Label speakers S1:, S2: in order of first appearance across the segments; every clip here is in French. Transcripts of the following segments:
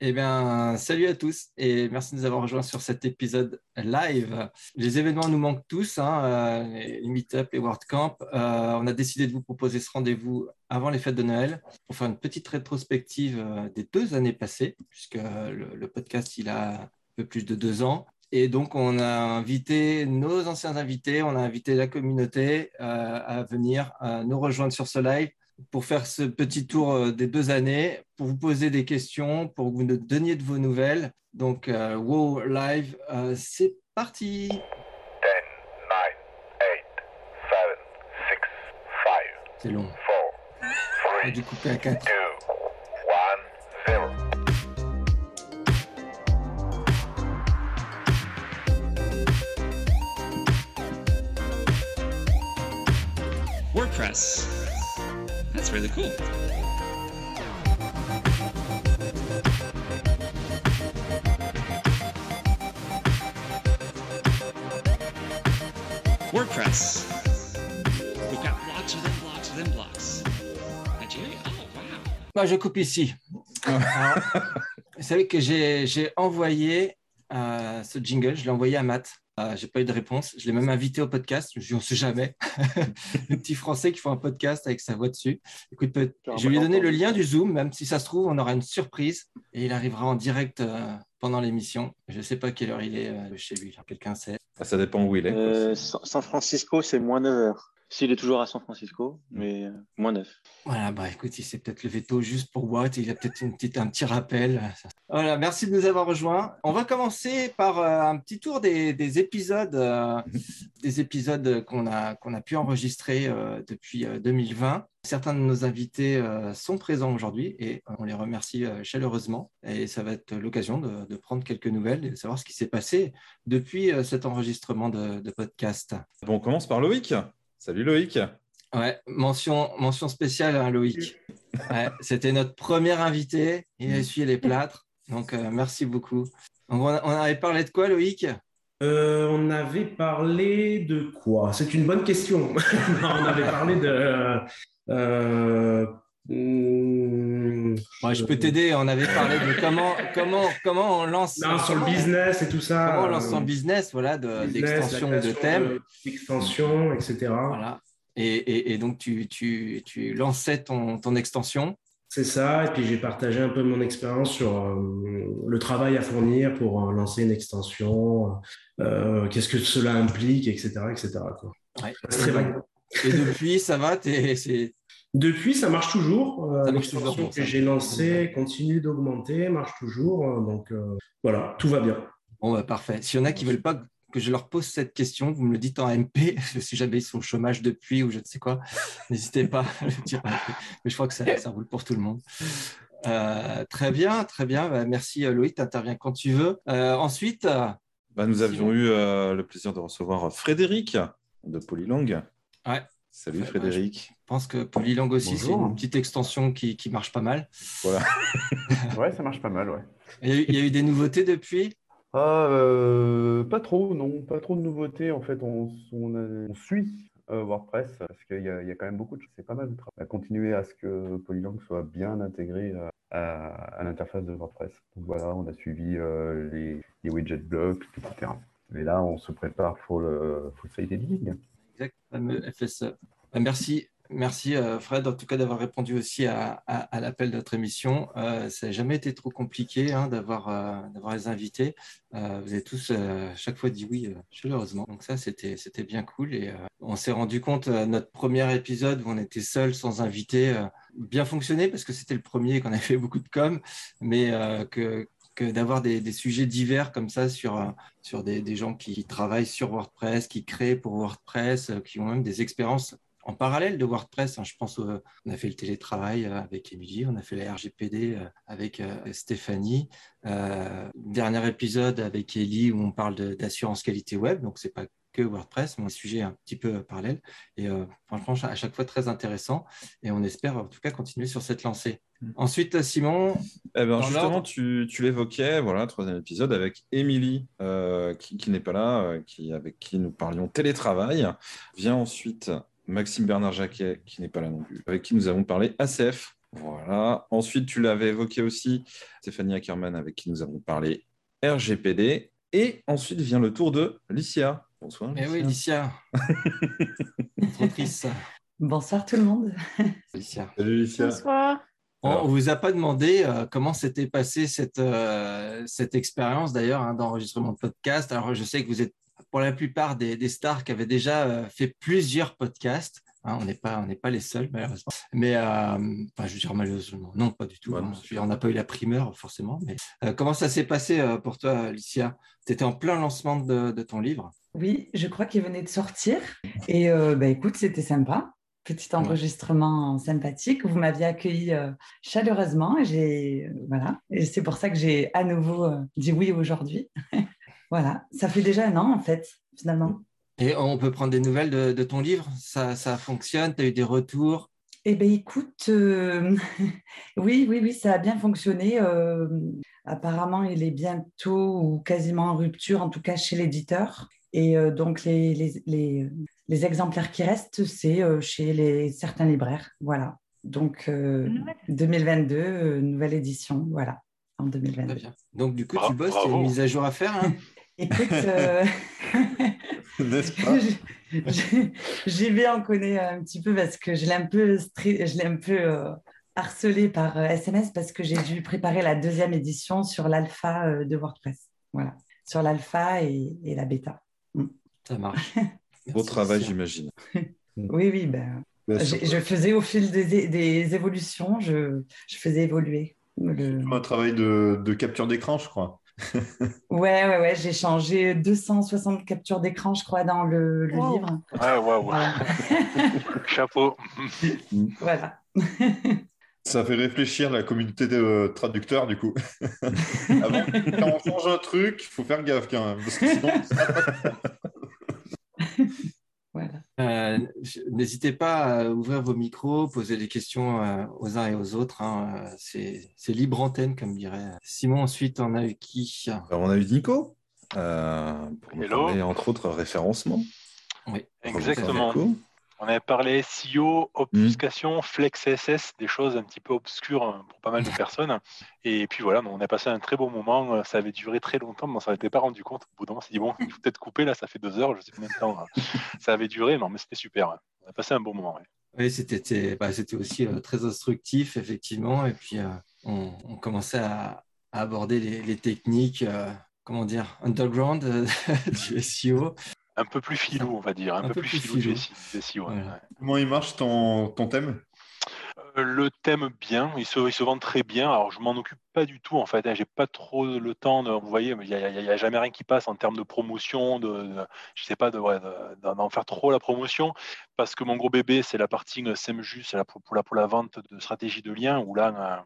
S1: Eh bien, salut à tous et merci de nous avoir rejoints sur cet épisode live. Les événements nous manquent tous, hein, euh, les Meetup, les WordCamp. Euh, on a décidé de vous proposer ce rendez-vous avant les fêtes de Noël pour faire une petite rétrospective euh, des deux années passées, puisque le, podcast, il a un peu plus de deux ans. Et donc, on a invité nos anciens invités, on a invité la communauté à venir nous rejoindre sur ce live pour faire ce petit tour euh, des deux années, pour vous poser des questions, pour que vous nous donniez de vos nouvelles. Donc, euh, WoW Live, euh, c'est parti 10, 9, 8, 7, 6, 5, C'est long. 4, 3, dû couper à 4. 2, 1, 0.
S2: WordPress. That's really cool. WordPress. We've got blocks within blocks within blocks. Nigeria? Oh, wow.
S1: Bah, je coupe ici. vous savez que j'ai envoyé euh, ce jingle, je l'ai envoyé à Matt. Euh, j'ai pas eu de réponse. Je l'ai même invité au podcast. Je on sait jamais. le petit français qui fait un podcast avec sa voix dessus. Écoute, je lui ai donné le lien du Zoom, même si ça se trouve, on aura une surprise et il arrivera en direct euh, pendant l'émission. Je ne sais pas quelle heure il est euh, chez lui. Quelqu'un sait.
S3: Ah, ça dépend où il
S4: est. San Francisco, c'est moins 9 heures. S'il est toujours à San Francisco, mais euh, moins neuf.
S1: Voilà, bah écoute, il s'est peut-être levé tôt juste pour Watt, il a peut-être une petite, un petit rappel. Voilà, merci de nous avoir rejoints. On va commencer par euh, un petit tour des, épisodes, euh, des épisodes qu'on a, qu'on a pu enregistrer depuis 2020. Certains de nos invités sont présents aujourd'hui et on les remercie chaleureusement. Et ça va être l'occasion de, prendre quelques nouvelles et de savoir ce qui s'est passé depuis cet enregistrement de, de podcast.
S3: Bon, on commence par Loïc. Salut Loïc.
S1: Ouais, mention, mention spéciale à hein, Loïc. C'était notre premier invité. Il a essuyé les plâtres. Donc, euh, merci beaucoup. on, avait parlé de quoi, Loïc?
S5: Euh, On avait parlé de quoi? C'est une bonne question. on avait parlé de. Euh,
S1: hmm, je peux t'aider. On avait parlé de comment, comment, comment on lance.
S5: Non, sur le business et tout ça.
S1: Comment on lance son business, voilà, d'extension de, thèmes.
S5: D'extension, etc.
S1: Voilà. Et, et, donc, tu, tu, tu lançais ton, ton extension.
S5: C'est ça. Et puis, j'ai partagé un peu mon expérience sur euh, le travail à fournir pour euh, lancer une extension. Euh, qu'est-ce que cela implique, etc. etc.
S1: C'est très vague. Et depuis, ça va
S5: depuis, ça marche toujours. Euh, L'extension que j'ai lancée continue d'augmenter, marche toujours. Euh, donc euh, voilà, tout va bien.
S1: Bon, bah, parfait. S'il y en a qui ne veulent pas que je leur pose cette question, vous me le dites en MP, si jamais ils sont au chômage depuis ou je ne sais quoi, n'hésitez pas à le dire. Mais je crois que ça, roule pour tout le monde. très bien, très bien. Bah, merci Loïc, tu interviens quand tu veux. ensuite.
S3: Bah, nous avions eu le plaisir de recevoir Frédéric de Polylang.
S1: Ouais,
S3: Salut Frédéric.
S1: Je pense que Polylang aussi, c'est une petite extension qui, qui, marche pas mal.
S3: Voilà.
S6: ouais, ça marche pas mal, ouais.
S1: Il y a eu, des nouveautés depuis?
S6: Ah, euh, Pas trop, non. Pas trop de nouveautés. En fait, on, on, suit euh, WordPress parce qu'il y, y, a quand même beaucoup de choses. C'est pas mal de travail. À continuer à ce que Polylang soit bien intégré à, à, l'interface de WordPress. Donc voilà, on a suivi euh, les, les, widget blocks, etc. Et là, on se prépare pour le full site editing.
S1: Bah, merci, merci euh, Fred, en tout cas d'avoir répondu aussi à, l'appel de notre émission. Euh, ça n'a jamais été trop compliqué hein, d'avoir euh, d'avoir les invités. vous avez tous chaque fois dit oui chaleureusement. Donc ça, c'était c'était bien cool. Et on s'est rendu compte, notre premier épisode où on était seul, sans invité, bien fonctionné parce que c'était le premier qu'on avait fait beaucoup de com, mais que d'avoir des, sujets divers comme ça sur, euh, sur des, gens qui travaillent sur WordPress, qui créent pour WordPress, euh, qui ont même des expériences en parallèle de WordPress. Hein. Je pense on a fait le télétravail euh, avec Émilie, on a fait la RGPD avec Stéphanie. dernier épisode avec Ellie où on parle d'assurance qualité web, donc c'est pas que WordPress, mais un sujet un petit peu parallèle. Et franchement, à chaque fois très intéressant. Et on espère en tout cas continuer sur cette lancée. Mm. Ensuite, Simon.
S3: Eh ben, justement, tu, tu l'évoquais, voilà, troisième épisode avec Émilie, euh, qui, n'est pas là, euh, qui, avec qui nous parlions télétravail. Vient ensuite Maxime Bernard Jacquet, qui n'est pas là non plus, avec qui nous avons parlé ACF. Voilà. Ensuite, tu l'avais évoqué aussi, Stéphanie Ackerman, avec qui nous avons parlé RGPD. Et ensuite vient le tour de Licia. Bonsoir.
S1: Eh oui, Licia. Trop triste, ça.
S7: Bonsoir tout le monde.
S1: Licia.
S3: Salut Licia.
S8: Bonsoir.
S1: On ne vous a pas demandé euh, comment s'était passée cette, euh, cette expérience d'ailleurs hein, d'enregistrement de podcast. Alors je sais que vous êtes pour la plupart des, des stars qui avaient déjà euh, fait plusieurs podcasts. Hein, on n'est pas, on n'est pas les seuls malheureusement. Mais euh, enfin, je veux dire malheureusement, non pas du tout.
S3: Ouais,
S1: hein. on n'a pas eu la primeur forcément. Mais euh, comment ça s'est passé euh, pour toi, Alicia Tu étais en plein lancement de, de ton livre.
S7: Oui, je crois qu'il venait de sortir. Et euh, bah, écoute, c'était sympa. Petit enregistrement sympathique. Vous m'aviez accueilli euh, chaleureusement. Et, j'ai, euh, voilà. et c'est pour ça que j'ai à nouveau euh, dit oui aujourd'hui. voilà. Ça fait déjà un an, en fait, finalement.
S1: Et on peut prendre des nouvelles de, de ton livre? Ça, ça fonctionne? Tu as eu des retours?
S7: Eh bien, écoute, euh, oui, oui, oui, ça a bien fonctionné. Euh, apparemment, il est bientôt ou quasiment en rupture, en tout cas chez l'éditeur. Et euh, donc, les, les, les, les exemplaires qui restent, c'est euh, chez les, certains libraires. Voilà. Donc, euh, 2022, euh, nouvelle édition, voilà, en
S1: Très
S7: 2022.
S1: bien. Donc du coup, tu bosses, tu as
S9: bravo.
S1: une mise à jour à faire. hein
S7: Écoute, euh,
S3: N'est-ce pas
S7: J- J'y vais en connaît un petit peu parce que je l'ai un peu, je l'ai un peu euh, harcelé par euh, SMS parce que j'ai dû préparer la deuxième édition sur l'alpha euh, de WordPress. Voilà, sur l'alpha et, et la bêta.
S1: Ça marche.
S3: Beau travail, j'imagine.
S7: Oui, oui, ben, je faisais au fil des, des évolutions, je, je faisais évoluer. Le...
S10: Un travail de, de capture d'écran, je crois.
S7: Ouais, ouais, ouais, j'ai changé 260 captures d'écran, je crois, dans le, le
S8: Wow.
S7: livre.
S9: Ouais, waouh.
S7: Voilà.
S9: Chapeau.
S7: voilà.
S10: Ça fait réfléchir la communauté de traducteurs, du coup. Avant, quand on change un truc, il faut faire gaffe quand même. Parce que sinon,
S7: voilà.
S1: Euh, N'hésitez pas à ouvrir vos micros, poser des questions euh, aux uns et aux autres. hein. Euh, C'est libre antenne, comme dirait Simon. Ensuite, on a eu qui?
S3: Alors, on a eu Nico, euh, pour
S9: Hello.
S3: parler entre autres référencement.
S1: Oui,
S9: Exactement.
S3: Nico?
S9: On avait parlé SEO, obfuscation, flex CSS, des choses un petit peu obscures hein, pour pas mal de personnes. Et puis voilà, on a passé un très bon moment. Euh, Ça avait duré très longtemps, mais on s'en était pas rendu compte. Au bout d'un moment, on s'est dit, bon, il faut peut-être couper, là, ça fait deux heures, je sais combien de temps euh, ça avait duré. Non, mais c'était super. hein. On a passé un bon moment. ouais.
S1: Oui, c'était bah, aussi euh, très instructif, effectivement. Et puis, euh, on, on commençait à, à aborder les, les techniques, euh, comment dire, underground euh, du SEO.
S9: Un peu plus filou, on va dire. Un, peu, plus, filou, ouais. Ouais.
S10: comment il marche ton, ton thème?
S9: Euh, Le thème bien, il se, il se vend très bien. Alors je m'en occupe pas du tout en fait. hein. J'ai pas trop le temps. De, vous voyez, il y a, jamais rien qui passe en termes de promotion. De, de- je sais pas de, ouais, de- d'en faire trop la promotion parce que mon gros bébé c'est la partie euh, SEMJU, c'est la, pour, pour la pour la vente de stratégie de lien où là euh,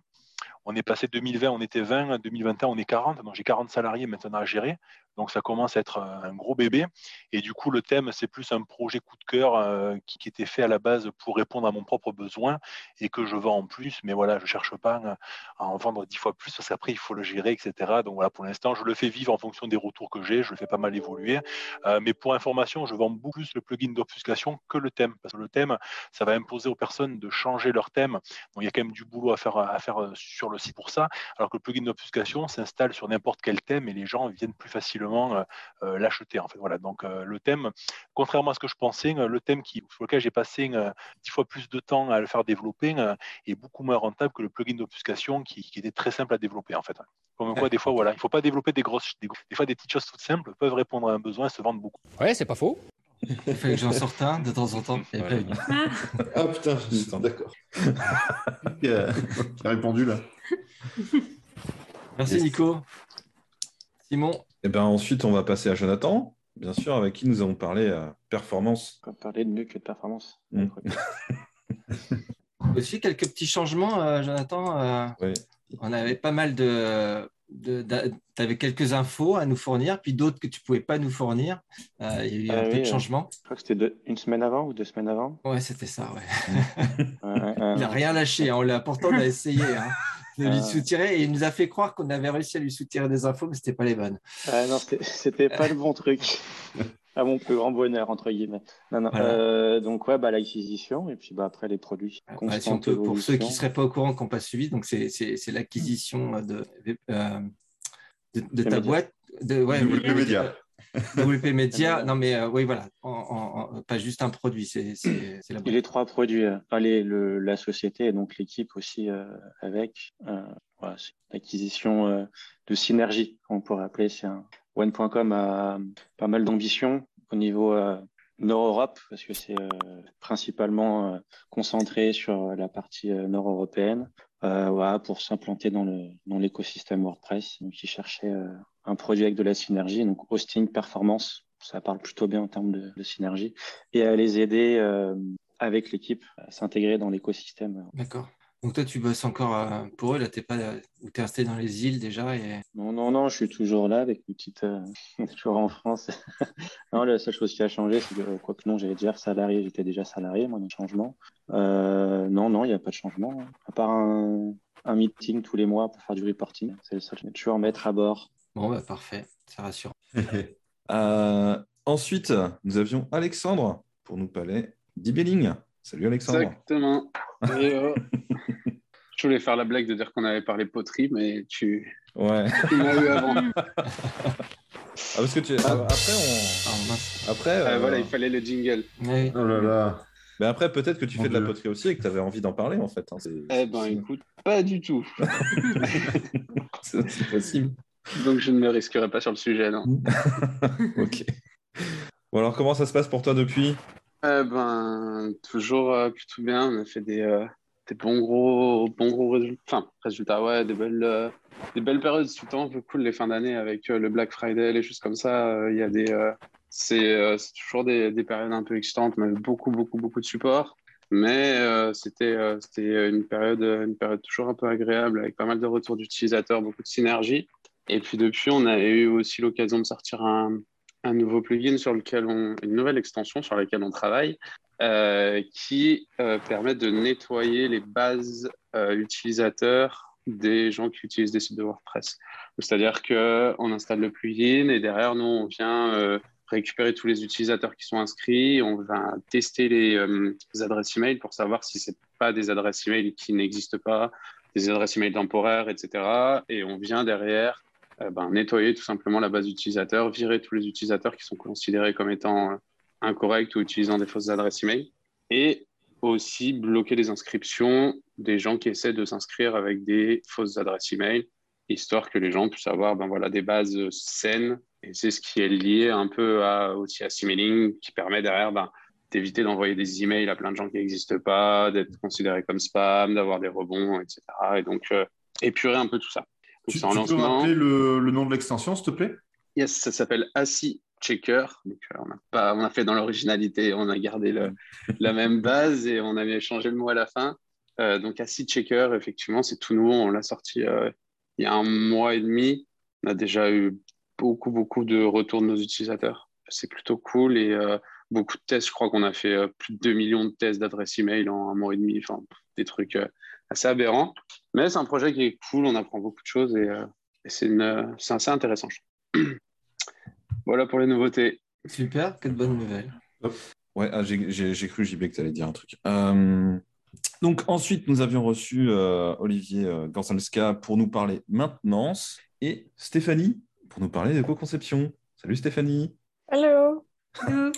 S9: on est passé de 2020, on était 20, 2021 on est 40. Donc j'ai 40 salariés maintenant à gérer. Donc ça commence à être euh, un gros bébé. Et du coup le thème c'est plus un projet coup de cœur euh, qui, était fait à la base pour répondre à mon propre besoin et que je vends en plus, mais voilà, je cherche pas à à en vendre dix fois plus parce qu'après il faut le gérer, etc. Donc voilà, pour l'instant, je le fais vivre en fonction des retours que j'ai, je le fais pas mal évoluer. Euh, mais pour information, je vends beaucoup plus le plugin d'obfuscation que le thème, parce que le thème, ça va imposer aux personnes de changer leur thème. Donc il y a quand même du boulot à faire, à faire euh, sur le site pour ça, alors que le plugin d'obfuscation s'installe sur n'importe quel thème et les gens viennent plus facilement euh, euh, l'acheter. En fait, voilà. Donc euh, le thème, contrairement à ce que je pensais, le thème qui, sur lequel j'ai passé euh, dix fois plus de temps à le faire développer euh, est beaucoup moins rentable que le plugin d'obfuscation qui, qui était très simple à développer en fait. Comme quoi, des fois, voilà, il ne faut pas développer des grosses, des, des fois des petites choses toutes simples peuvent répondre à un besoin et se vendre beaucoup.
S11: Ouais, c'est pas faux.
S1: Il fallait que j'en sorte un de temps en temps.
S3: Voilà.
S1: prévenu.
S10: Ah putain,
S3: Putain.
S10: d'accord. qui, a, qui a répondu là
S1: Merci
S3: Yes.
S1: Nico. Simon,
S3: Et ben ensuite, on va passer à Jonathan, bien sûr, avec qui nous avons parlé euh, performance.
S4: On peut parler de mieux que de performance.
S3: Mm.
S1: aussi quelques petits changements, euh, Jonathan. euh,
S3: Oui.
S1: On avait pas mal de. de, tu avais quelques infos à nous fournir, puis d'autres que tu pouvais pas nous fournir. Euh, il y a eu
S4: Ah
S1: un peu de changements.
S4: Je crois que c'était une semaine avant ou deux semaines avant.
S1: Ouais, c'était ça. Ouais.
S4: Ouais, ouais, ouais.
S1: Il n'a rien lâché. hein, On l'a pourtant on a essayé. hein. de lui
S4: Ah.
S1: soutirer et il nous a fait croire qu'on avait réussi à lui soutirer des infos, mais c'était pas les bonnes.
S4: Ah non, c'était- pas le bon truc. À mon plus grand bonheur, entre guillemets. Non, non.
S1: Voilà.
S4: euh, donc, ouais, bah, l'acquisition et puis bah, après les produits.
S1: Ouais,
S4: Constante
S1: si on peut- pour ceux qui ne seraient pas au courant, qui n'ont pas suivi, donc c'est c'est- c'est l'acquisition de, euh, de, de ta
S4: médias.
S1: boîte. De, ouais. euh, WP Media, non mais euh, oui, voilà, En- en- en- pas juste un produit, c'est la boîte.
S4: les trois produits, euh, enfin, les- le- la société et donc l'équipe aussi euh, avec. euh, voilà, c'est une acquisition euh, de synergie, on pourrait appeler. C'est un One.com a pas mal d'ambition au niveau euh, Nord-Europe parce que c'est euh, principalement euh, concentré sur la partie euh, nord-européenne. euh, voilà, pour s'implanter dans le dans l'écosystème WordPress. Donc, ils cherchaient euh, un produit avec de la synergie, donc hosting, performance, ça parle plutôt bien en termes de, de synergie, et à les aider euh, avec l'équipe à s'intégrer dans l'écosystème.
S1: D'accord. Donc toi, tu bosses encore euh, pour eux, là, t'es pas ou t'es resté dans les îles déjà et
S4: Non, non, non, je suis toujours là avec une petite, euh, toujours en France. non, la seule chose qui a changé, c'est que, quoi que non, j'allais dire salarié, j'étais déjà salarié, moi, a un changement. Euh, non, non, il n'y a pas de changement, hein. à part un, un meeting tous les mois pour faire du reporting. C'est le seul. Je vais toujours mettre à bord.
S1: Bon, bah parfait, c'est rassurant.
S3: Euh, ensuite, nous avions Alexandre pour nous parler d'e-billing. Salut Alexandre.
S8: Exactement. Et, euh, je voulais faire la blague de dire qu'on avait parlé poterie, mais tu,
S3: Ouais.
S8: tu m'as eu avant.
S3: Ah, parce que tu... ah, après, on...
S1: Ah,
S3: après,
S8: Euh,
S3: euh,
S8: voilà, il fallait le jingle.
S10: Oh là là.
S3: mais après peut-être que tu
S10: Mon
S3: fais de la poterie aussi et que tu avais envie d'en parler en fait. hein.
S8: Eh ben, écoute, pas du tout.
S3: c'est possible.
S8: Donc, je ne me risquerai pas sur le sujet, non.
S3: ok. Bon alors comment ça se passe pour toi depuis?
S8: Eh ben, toujours euh, plutôt bien. On a fait des, euh, des bons gros, bons gros résultats. Enfin, résultats, ouais, des belles, euh, des belles périodes. Tout le temps un peu cool les fins d'année avec euh, le Black Friday, les choses comme ça. Euh, Il y a des, euh, c'est, euh, toujours des, des périodes un peu excitantes. On avait beaucoup, beaucoup, beaucoup de support. Mais euh, c'était, euh, c'était une période, une période toujours un peu agréable avec pas mal de retours d'utilisateurs, beaucoup de synergie. Et puis depuis, on a eu aussi l'occasion de sortir un, nouveau plugin sur lequel on, une nouvelle extension sur laquelle on travaille, euh, qui euh, permet de nettoyer les bases euh, utilisateurs des gens qui utilisent des sites de WordPress. C'est-à-dire que on installe le plugin et derrière nous, on vient récupérer tous les utilisateurs qui sont inscrits, on va tester les, les adresses email pour savoir si c'est pas des adresses email qui n'existent pas, des adresses email temporaires, etc. Et on vient derrière ben, nettoyer tout simplement la base d'utilisateurs, virer tous les utilisateurs qui sont considérés comme étant euh, incorrects ou utilisant des fausses adresses email, et aussi bloquer les inscriptions des gens qui essaient de s'inscrire avec des fausses adresses email, histoire que les gens puissent avoir ben, voilà, des bases saines. Et c'est ce qui est lié un peu à, aussi à Simailing, qui permet derrière ben, d'éviter d'envoyer des emails à plein de gens qui n'existent pas, d'être considérés comme spam, d'avoir des rebonds, etc. Et donc, euh, épurer un peu tout ça. Donc,
S10: Tu, tu peux rappeler le, le nom de l'extension, s'il te plaît?
S8: Yes, ça s'appelle ASI Checker. Donc, euh, on, a pas, on a fait dans l'originalité, on a gardé le- la même base et on avait changé le mot à la fin. Euh, donc, ASI Checker, effectivement, c'est tout nouveau. On l'a sorti euh, il y a un mois et demi. On a déjà eu beaucoup, beaucoup de retours de nos utilisateurs. C'est plutôt cool et euh, beaucoup de tests. Je crois qu'on a fait plus de 2 millions de tests d'adresse email en un mois et demi. Enfin, des trucs assez aberrants. Mais c'est un projet qui est cool. On apprend beaucoup de choses et, euh, et c'est une- c'est assez intéressant. Voilà pour les nouveautés.
S1: Super, quelle bonne nouvelle.
S3: Ouais, ah, j'ai j'ai- j'ai cru, JB, que tu allais dire un truc. Euh, donc, ensuite, nous avions reçu euh, Olivier euh, Gansalska pour nous parler maintenance et Stéphanie pour nous parler d'éco-conception. Salut Stéphanie.
S11: Allô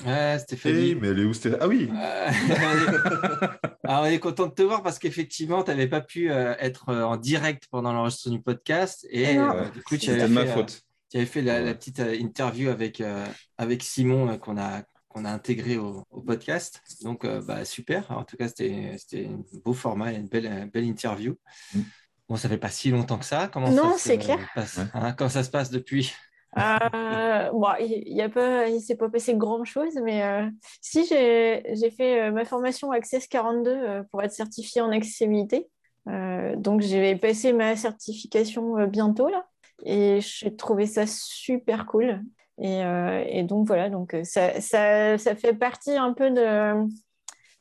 S1: Ouais, Stéphanie.
S10: Eh, mais elle est où Stéphanie Ah oui
S1: Euh, Alors, on est content de te voir parce qu'effectivement, tu n'avais pas pu euh, être euh, en direct pendant l'enregistrement du podcast et
S11: Non.
S1: euh, du coup, tu
S3: C'était
S1: avais
S3: de ma
S1: fait, euh,
S3: faute.
S1: tu avais fait la, petite euh, interview avec, euh, avec Simon euh, qu'on a, qu'on a intégré au, au podcast. Donc, euh, bah, super. En tout cas, c'était c'était un beau format et une belle, une belle interview.
S3: Mm.
S1: Bon, ça fait pas si longtemps que ça. Comment
S11: Non,
S1: ça se
S11: c'est clair.
S1: passe,
S3: Ouais.
S1: hein, Comment ça se passe depuis?
S11: Euh, bon, il ne s'est pas passé grand-chose, mais euh, si j'ai j'ai fait euh, ma formation Access 42 euh, pour être certifiée en accessibilité. Donc, je vais passer ma certification bientôt là, et j'ai trouvé ça super cool. Et, et donc voilà, donc ça, ça, ça fait partie un peu de,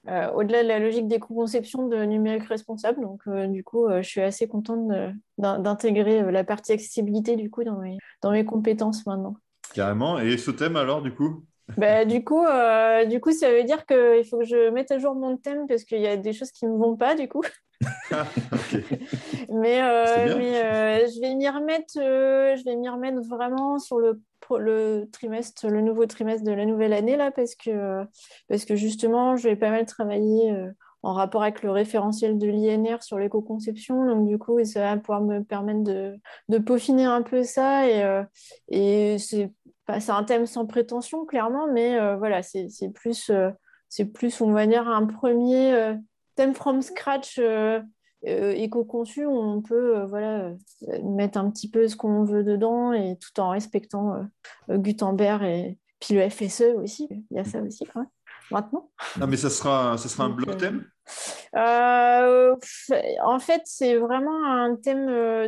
S11: euh, au-delà de la logique d'éco-conception de numérique responsable. Donc, euh, du coup, euh, je suis assez contente d'intégrer la partie accessibilité du coup dans mes, dans mes compétences maintenant.
S10: Carrément. Et ce thème alors, du coup?
S11: Bah, du coup, du coup, ça veut dire qu'il faut que je mette à jour mon thème parce qu'il y a des choses qui ne me vont pas du coup. Mais,
S10: bien.
S11: mais euh, je vais m'y remettre, je vais m'y remettre vraiment sur le, le trimestre, le nouveau trimestre de la nouvelle année là, parce que, parce que justement, je vais pas mal travailler euh, en rapport avec le référentiel de l'INR sur l'éco-conception. Donc du coup, ça va pouvoir me permettre de, de peaufiner un peu ça et, euh, et c'est un thème sans prétention clairement, mais euh, voilà, c'est plus, c'est plus, on va dire, un premier thème from scratch euh, éco-conçu on peut euh, voilà, euh, mettre un petit peu ce qu'on veut dedans et tout en respectant euh, Gutenberg et puis le FSE aussi. Il y a ça aussi quand même, maintenant.
S10: Non, mais ça sera, ça sera un bloc thème?
S11: en fait, c'est vraiment un thème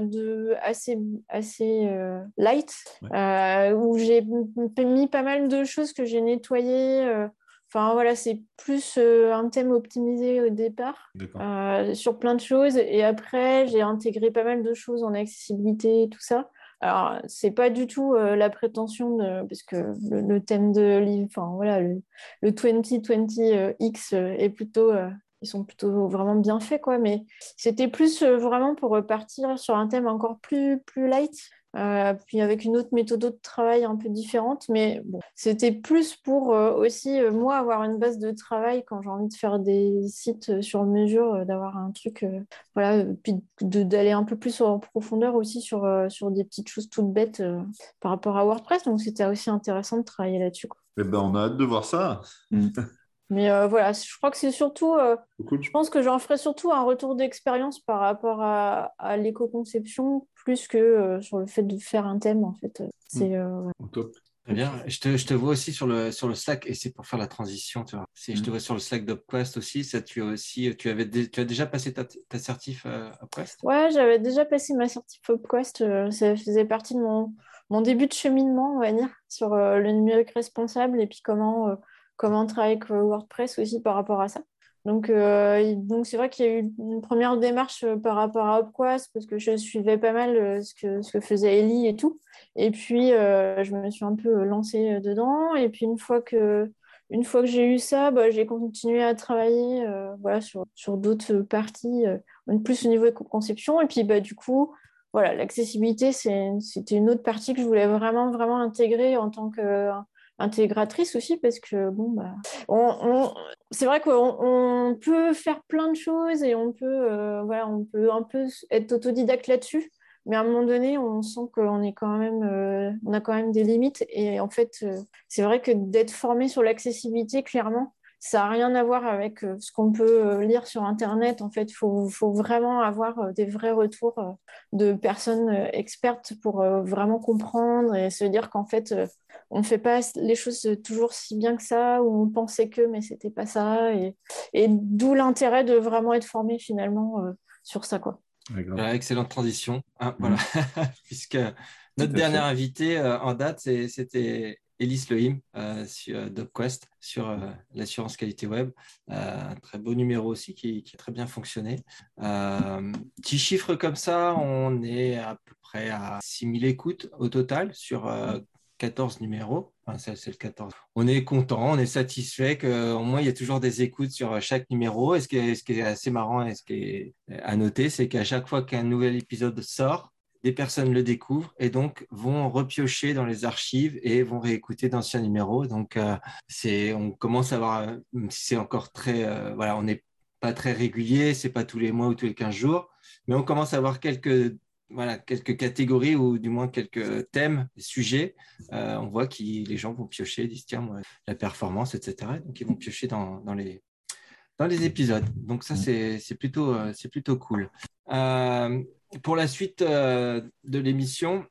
S11: de assez, assez light, où j'ai mis pas mal de choses que j'ai nettoyées. Enfin, voilà, c'est plus euh, un thème optimisé au départ euh, sur plein de choses. Et après, j'ai intégré pas mal de choses en accessibilité et tout ça. Alors, c'est pas du tout euh, la prétention de, parce que le, le thème de livre, enfin voilà, le, le 2020X euh, est plutôt, ils sont plutôt vraiment bien faits, quoi. Mais c'était plus vraiment pour repartir sur un thème encore plus, plus light. Euh, puis avec une autre méthode de travail un peu différente, mais bon, c'était plus pour euh, aussi euh, moi avoir une base de travail quand j'ai envie de faire des sites sur mesure, euh, d'avoir un truc, euh, voilà, puis de- d'aller un peu plus en profondeur aussi sur, euh, sur des petites choses toutes bêtes euh, par rapport à WordPress. Donc c'était aussi intéressant de travailler là-dessus.
S10: Eh ben, on a hâte de voir ça.
S11: Mais euh, voilà, je crois que c'est surtout, euh,
S10: Cool.
S11: je pense que j'en ferai surtout un retour d'expérience par rapport à, à l'éco-conception plus que euh, sur le fait de faire un thème en fait. C'est euh, ouais.
S10: Au top.
S1: Très bien. Je te, je te vois aussi sur le, sur le Slack, et c'est pour faire la transition. Tu vois. Si je te vois sur le Slack d'UpQuest aussi, ça, tu, as aussi tu, avais dé- tu as déjà passé ta, ta certif euh, UpQuest?
S11: Ouais, j'avais déjà passé ma certif PopQuest. euh, ça faisait partie de mon, mon début de cheminement, on va dire, sur euh, le numérique responsable et puis comment, euh, comment travailler avec euh, WordPress aussi par rapport à ça. Donc, euh, donc c'est vrai qu'il y a eu une première démarche euh, par rapport à UpQuest parce que je suivais pas mal euh, ce que, ce que faisait Ellie et tout. Et puis, je me suis un peu lancée dedans. Et puis, une fois que, une fois que j'ai eu ça, bah, j'ai continué à travailler voilà, sur, sur d'autres parties, plus au niveau de conception. Et puis, bah, du coup, voilà, l'accessibilité, c'était une autre partie que je voulais vraiment, vraiment intégrer en tant qu'intégratrice aussi, parce que, bon, bah, on, c'est vrai qu'on on peut faire plein de choses et on peut, euh, voilà, on peut un peu être autodidacte là-dessus. Mais à un moment donné, on sent qu'on est quand même, euh, on a quand même des limites. Et en fait, euh, c'est vrai que d'être formé sur l'accessibilité, clairement, ça n'a rien à voir avec ce qu'on peut lire sur Internet. En fait, il faut, faut vraiment avoir des vrais retours de personnes expertes pour vraiment comprendre et se dire qu'en fait, on ne fait pas les choses toujours si bien que ça, ou on pensait que, mais c'était pas ça. Et, et d'où l'intérêt de vraiment être formé finalement euh, sur ça, quoi.
S1: Voilà, excellente transition. hein, voilà. Puisque notre dernière
S10: fait.
S1: invitée euh, en date, c'était Elise Lehim euh, sur euh, DocQuest, sur euh, l'assurance qualité web. Euh, un très beau numéro aussi qui, qui a très bien fonctionné. Euh, petit chiffre comme ça, on est à peu près à 6000 écoutes au total sur euh, 14 numéros. C'est le 14. On est content, on est satisfait qu'au moins il y a toujours des écoutes sur chaque numéro. Et ce qui est, assez marrant et ce qui est à noter, c'est qu'à chaque fois qu'un nouvel épisode sort, des personnes le découvrent et donc vont repiocher dans les archives et vont réécouter d'anciens numéros. Donc, euh, c'est, on commence à avoir, euh, même si c'est encore très, euh, voilà, on n'est pas très régulier, c'est pas tous les mois ou tous les 15 jours, mais on commence à avoir quelques, voilà, quelques catégories ou du moins quelques thèmes, sujets. Euh, on voit que les gens vont piocher, disent tiens, la performance, etc. Donc, ils vont piocher dans, les, épisodes. Donc ça, c'est euh, plutôt cool. Euh, pour la suite de l'émission,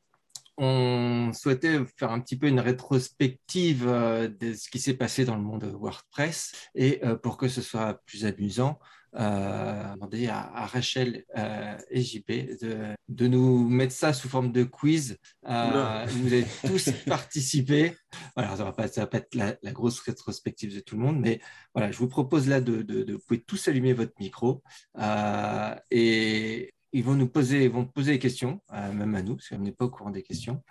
S1: on souhaitait faire un petit peu une rétrospective de ce qui s'est passé dans le monde WordPress et pour que ce soit plus amusant, euh, demander à, à Rachel euh, et JP de, de nous mettre ça sous forme de quiz. Euh, vous allez tous participer. Voilà, ça ne va, pas- ça va pas être la, la grosse rétrospective de tout le monde, mais voilà, je vous propose là de, de, de- vous pouvez tous allumer votre micro et ils vont nous poser, ils vont poser des questions, même à nous, parce qu'on n'est pas au courant des questions.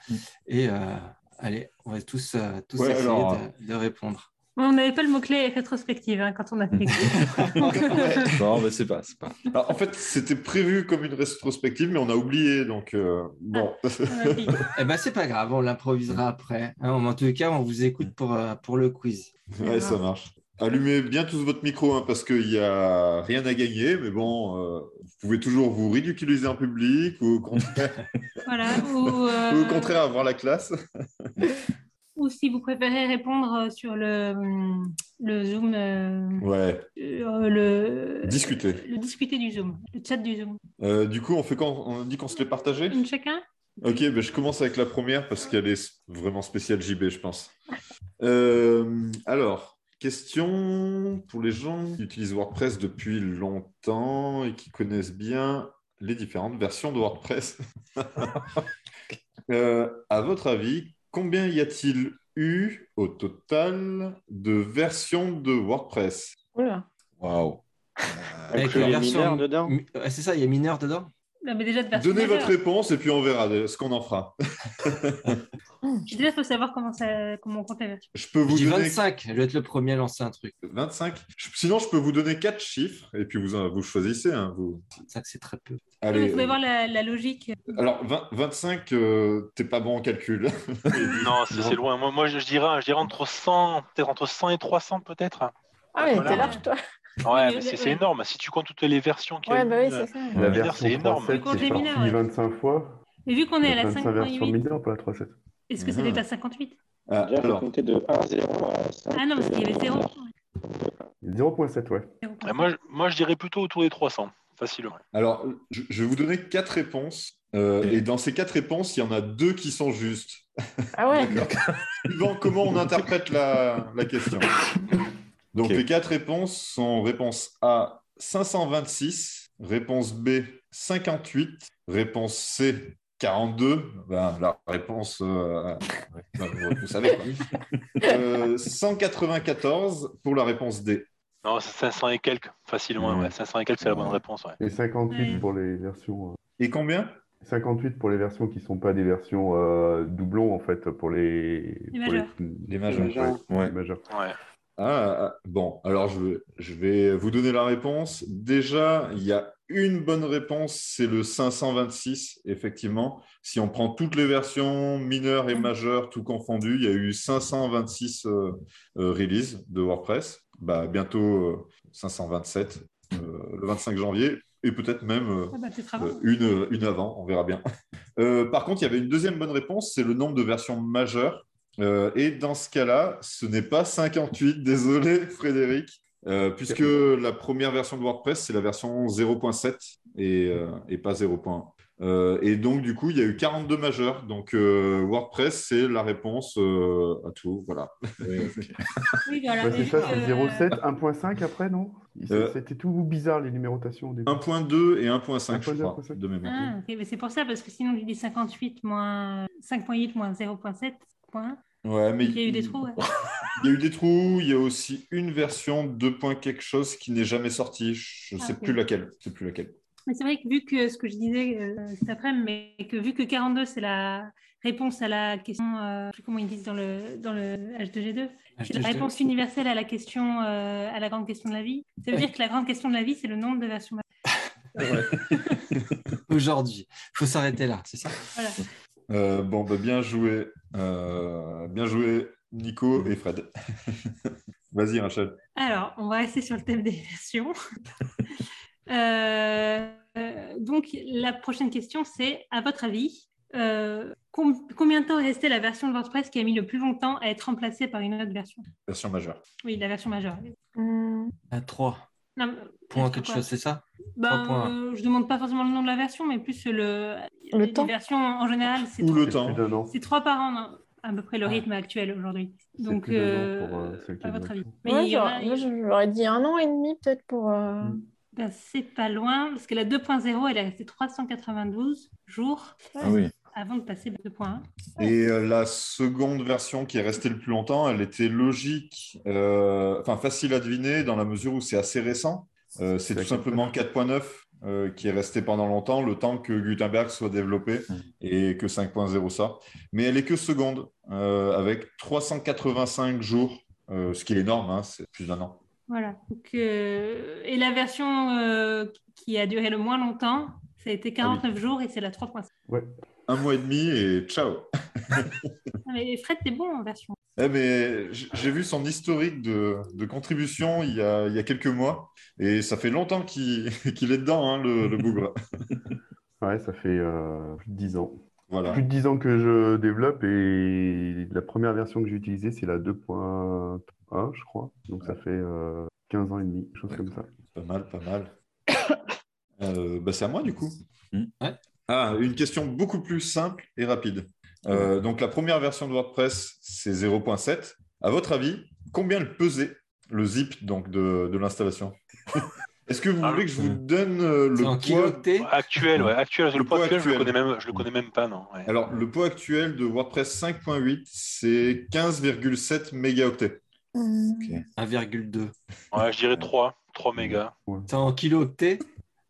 S1: Et euh, allez, on va tous, tous
S3: Ouais,
S1: essayer
S3: alors,
S1: de, de répondre.
S12: On n'avait pas le mot-clé rétrospective hein, quand on a fait
S3: Non, mais c'est pas, c'est pas.
S10: Alors, en fait, c'était prévu comme une rétrospective, mais on a oublié, donc euh, bon.
S1: Eh ben, c'est pas grave, on l'improvisera après. Hein, en tout cas, on vous écoute pour, euh, pour le quiz.
S10: Ouais, ça marche. Allumez bien tous votre micro hein, parce qu'il n'y a rien à gagner, mais bon, euh, vous pouvez toujours vous ridiculiser en public ou au contraire,
S12: voilà. Ou, euh,
S10: ou au contraire avoir la classe.
S12: Ou si vous préférez répondre sur le, hum, le Zoom, euh,
S10: Ouais,
S12: euh, le,
S10: discuter.
S12: le discuter du Zoom, le chat du Zoom.
S10: Euh, du coup, on fait quand On dit qu'on se les partageait
S12: Une chacun?
S10: Ok, ben je commence avec la première parce qu'elle est vraiment spéciale JB, je pense. Euh, alors, question pour les gens qui utilisent WordPress depuis longtemps et qui connaissent bien les différentes versions de WordPress. Euh, à votre avis, combien y a-t-il eu au total de versions de WordPress?
S11: Oula.
S3: Waouh.
S1: Avec version-
S4: mineurs dedans
S1: ouais, c'est ça, il y a mineur dedans?
S12: Non, mais déjà de version
S10: Donnez votre réponse et puis on verra de- ce qu'on en fera.
S12: Déjà, il faut savoir comment, ça, comment on compte la version.
S10: Je peux vous
S1: Je dis
S10: donner
S1: 25, je vais être le premier à lancer un truc.
S10: 25. Je- Sinon, je peux vous donner quatre chiffres et puis vous, vous choisissez. hein, vous.
S1: 25, c'est très peu.
S12: Vous pouvez voir la, la logique.
S10: Alors, 20 25, euh, t'es pas bon en calcul.
S9: Non, c'est loin. Moi, moi, je, je dirais, je dirais entre 100, peut-être entre 100 et 300 peut-être.
S11: Ah, mais
S9: Voilà.
S11: t'es large, toi.
S9: Ouais,
S12: mais-
S9: c'est
S12: ouais.
S9: c'est énorme. Si tu comptes toutes les versions qu'il y a
S11: Ouais,
S9: eu,
S11: bah oui,
S9: euh,
S11: c'est ça.
S6: La version
S9: c'est énorme.
S6: 3.7
S12: Compte
S6: qui
S12: les
S6: est
S12: mineurs,
S6: sortie
S12: ouais.
S6: 25 fois.
S12: Mais vu qu'on est à la
S6: 25 versions
S12: 5.8,
S6: mineures pour la 3.7.
S12: est-ce que ça à 58
S10: Ah,
S4: Déjà, faut
S10: alors,
S4: compter de 1 à 0 à 5.
S12: Ah non, parce qu'il y avait 0.
S6: 0.7, ouais.
S9: moi, je- moi, je dirais plutôt autour des 300, facilement.
S10: alors, je, je vais vous donner quatre réponses. euh, et dans ces quatre réponses, il y en a deux qui sont justes.
S11: Ah ouais.
S10: Suivant comment on interprète la, la question. Donc, les quatre réponses sont réponse A 526, réponse B 58, réponse C 42. Ben, la réponse, euh, ben, vous, vous savez. quoi. Euh, 194 pour la réponse D.
S9: Non, c'est 500 et quelques, facilement.
S3: Mhm.
S9: Ouais. 500 et quelques, c'est la bonne réponse. Ouais.
S6: Et 58
S12: Ouais.
S6: pour les versions. euh,
S10: Et combien?
S6: 58 pour les versions qui ne sont pas des versions euh, doublons, en fait, pour les.
S12: Les
S6: pour
S12: majeurs.
S10: Les majeurs.
S6: ouais,
S3: Ouais.
S6: les majeurs.
S10: Ah, ah, bon, alors je vais, je vais vous donner la réponse. Déjà, il y a une bonne réponse, c'est le 526, effectivement. Si on prend toutes les versions mineures et majeures, tout confondu, il y a eu 526 euh, euh, releases de WordPress. Bah, bientôt euh, 527, euh, le 25 janvier, et peut-être même
S12: Ah bah,
S10: une, une avant, on verra bien. Par contre, il y avait une deuxième bonne réponse, c'est le nombre de versions majeures. Euh, et dans ce cas-là, ce n'est pas 58, désolé Frédéric, euh, puisque la première version de WordPress, c'est la version 0.7 et, euh, et pas 0.1. Euh, et donc, du coup, il y a eu 42 majeurs. Donc, euh, WordPress, c'est la réponse euh, à tout. Voilà.
S12: Oui, voilà.
S6: Ouais, c'est ça, c'est
S12: que-
S6: 0.7, 1.5 après, non?
S10: Euh,
S6: C'était tout bizarre, les numérotations au début.
S10: 1.2 et 1.5, je
S6: 1.2,
S10: crois,
S6: 1.5.
S10: de mémoire.
S12: Ah, c'est pour ça, parce que sinon, tu dis 58 moins 5.8 moins 0.7.
S10: Ouais, mais
S12: Il y a eu des trous, ouais.
S10: Il y a eu des trous, il y a aussi une version 2. quelque chose qui n'est jamais sortie. Je ne
S12: Ah,
S10: sais plus laquelle. Je sais plus laquelle.
S12: Mais c'est vrai que vu que ce que je disais euh, cet après-midi, mais que vu que 42, c'est la réponse à la question, euh, je sais plus comment ils disent dans le, dans le H2G2, c'est la
S1: H2G2.
S12: réponse universelle à la question, euh, à la grande question de la vie. Ça veut
S1: Ouais.
S12: dire que la grande question de la vie, c'est le nombre de versions.
S1: Aujourd'hui, il faut s'arrêter là, c'est ça?
S12: Voilà.
S10: Euh, bon, bah, bien joué. Euh, bien joué, Nico et Fred. Vas-y, Rachel.
S12: Alors, on va rester sur le thème des versions. Euh, donc, la prochaine question, c'est, à votre avis, euh, com- combien de temps est restée la version de WordPress qui a mis le plus longtemps à être remplacée par une autre version?
S10: Version majeure.
S12: Oui, la version majeure.
S1: À 3
S12: Non, est-ce
S1: quelque
S12: quoi
S1: chose, c'est ça?
S12: Ben, euh, je demande pas forcément le nom de la version, mais plus le,
S11: Le
S12: les
S11: temps.
S12: versions en général, c'est
S10: Ou
S12: trois-
S10: le temps.
S12: c'est trois par an, non à peu près le rythme actuel aujourd'hui. Donc, euh,
S6: pour, euh, celle qui
S12: à votre avis. Mais
S11: Ouais,
S12: il y en
S11: j'aurais
S12: a-
S11: moi, j'aurais dit un an et demi peut-être pour. euh,
S6: Mm.
S12: Ben, c'est pas loin, parce que la 2.0, elle est restée 392 jours
S3: Ah oui.
S12: Avant de passer à 2.1.
S10: Et euh, la seconde version qui est restée le plus longtemps, elle était logique, euh, enfin facile à deviner dans la mesure où c'est assez récent. Euh, c'est tout simplement 4.9 euh, qui est resté pendant longtemps, le temps que Gutenberg soit développé et que 5.0 ça. Mais elle est que seconde, euh, avec 385 jours, euh, ce qui est énorme, hein, c'est plus d'un an.
S12: Voilà. Donc, euh, et la version euh, qui a duré le moins longtemps, ça a été 49 jours et c'est la 3.5.
S10: Un mois et demi et ciao.
S12: Ah, mais Fred, t'es bon en version.
S10: Eh, j'ai vu son historique de, de contribution il y, a, il y a quelques mois et ça fait longtemps qu'il qu'il est dedans, hein, le, le bougre.
S6: Ouais, ça fait euh, plus de 10 ans.
S10: Voilà.
S6: Plus de 10 ans que je développe et la première version que j'ai utilisée, c'est la 2.1, je crois. Donc ça fait euh, 15 ans et demi, quelque chose comme ça.
S10: Pas mal, pas mal. Euh, bah, c'est à moi du coup.
S3: Hmm.
S1: Ouais.
S10: Ah, une question beaucoup plus simple et rapide. Euh, donc la première version de WordPress, c'est 0.7. À votre avis, combien le pesait le zip donc, de, de l'installation? Est-ce que vous
S9: Ah,
S10: voulez que je vous donne euh, le poids
S9: Actuel, ouais, actuel. Le,
S10: Le
S9: poids
S10: poids
S9: actuel, je le
S10: actuel.
S9: connais même, je le connais même pas, non. ouais.
S10: Alors, le poids actuel de WordPress 5.8, c'est 15,7 mégaoctets.
S1: 1,2.
S9: Ouais, je dirais 3, 3 mégas.
S1: C'est en kilo-octets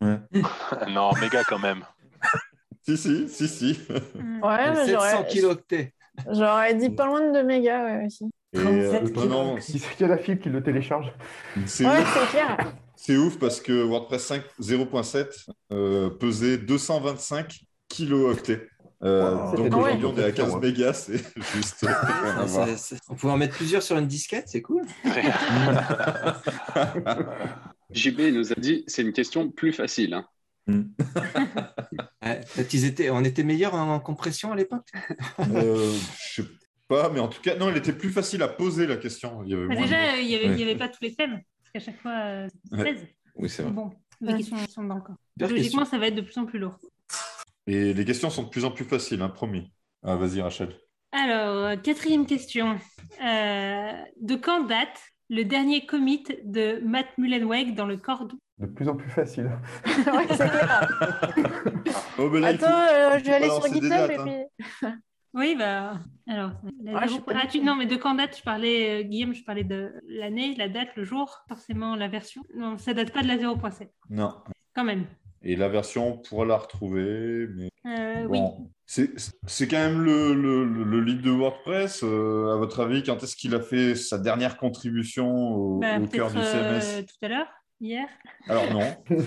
S9: non, mégas quand même.
S10: Si, si, si, si.
S11: Ouais, mais
S1: 700
S11: j'aurais,
S1: kilo-octets.
S11: j'aurais dit pas loin de 2 mégas ouais, aussi.
S10: Et, euh,
S7: 37
S10: vraiment,
S6: Si c'est qu'il y a la fibre qui le télécharge.
S10: c'est
S11: Ouais,
S10: ouf.
S11: c'est clair.
S10: C'est ouf parce que WordPress 5 0.7 euh, pesait 225 kilooctets. Euh,
S6: Wow.
S10: donc aujourd'hui, on est à 15
S6: ouais.
S10: mégas, c'est juste.
S1: Ah, On pouvait en mettre plusieurs sur une disquette, c'est cool.
S8: JB nous a dit c'est une question plus facile. hein.
S1: Ouais, peut-être qu'ils étaient, on était meilleurs en, compression à l'époque?
S10: Euh, je sais pas, mais en tout cas, non, il était plus facile à poser la question. Il y avait
S12: Bah,
S10: moins de-
S12: déjà, il n'y avait,
S3: Ouais.
S12: pas tous les thèmes, parce qu'à chaque fois, euh, c'est
S10: Ouais.
S12: 16.
S3: Oui, c'est vrai.
S12: Bon, les questions sont dans le corps. Logiquement,
S1: question.
S12: ça va être de plus en plus lourd.
S10: Et les questions sont de plus en plus faciles, hein, promis. Ah, vas-y, Rachel.
S12: Alors, euh, quatrième question. Euh, de quand date le dernier commit de Matt Mullenweg dans le corps
S6: De plus en plus facile.
S11: Ouais, c'est clair.
S10: Oh, mais là, faut-
S11: Attends, euh, je vais aller sur GitHub
S10: dates,
S11: et
S10: hein.
S11: puis.
S12: Oui, bah. Alors, la
S11: Ah,
S12: zéro- ah, tu- non, mais de quand date Je parlais, euh, Guillaume, je parlais de l'année, la date, le jour, forcément la version. Non, ça date pas de la 0.7,
S10: Non.
S12: quand même.
S10: Et la version, on pourra la retrouver, mais
S12: Euh, Oui.
S10: bon. C'est c'est quand même le, le, le- le lead de WordPress. euh, à votre avis, quand est-ce qu'il a fait sa dernière contribution au,
S12: Bah,
S10: au cœur du
S12: euh,
S10: CMS
S12: tout à l'heure, hier?
S10: Alors non.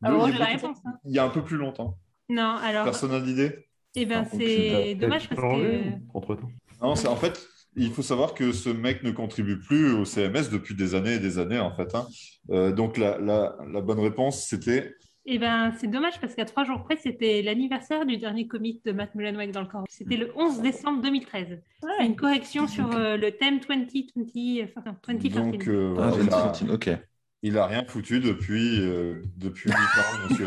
S12: Ah bon,
S10: il y
S12: j'ai
S10: a
S12: la
S10: beaucoup-
S12: réponse. hein.
S10: Il y a un peu plus longtemps.
S12: Non, alors.
S10: Personne n'a d'idée?
S12: Eh
S3: aucune
S12: c'est dommage parce que.
S6: Entre temps.
S10: Non, c'est en fait, il faut savoir que ce mec ne contribue plus au CMS depuis des années et des années, en fait. hein. Euh, donc, la, la, la bonne réponse, c'était
S12: Eh ben, c'est dommage parce qu'à trois jours près, c'était l'anniversaire du dernier commit de Matt Mullenweg dans le corps. C'était le 11 décembre 2013. C'est une correction sur euh, le thème 2020, enfin, non, 2013.
S10: Donc, euh,
S3: Ah,
S10: voilà, il, a,
S3: 2013, ok.
S10: Il a rien foutu depuis, euh, depuis 8 ans, monsieur.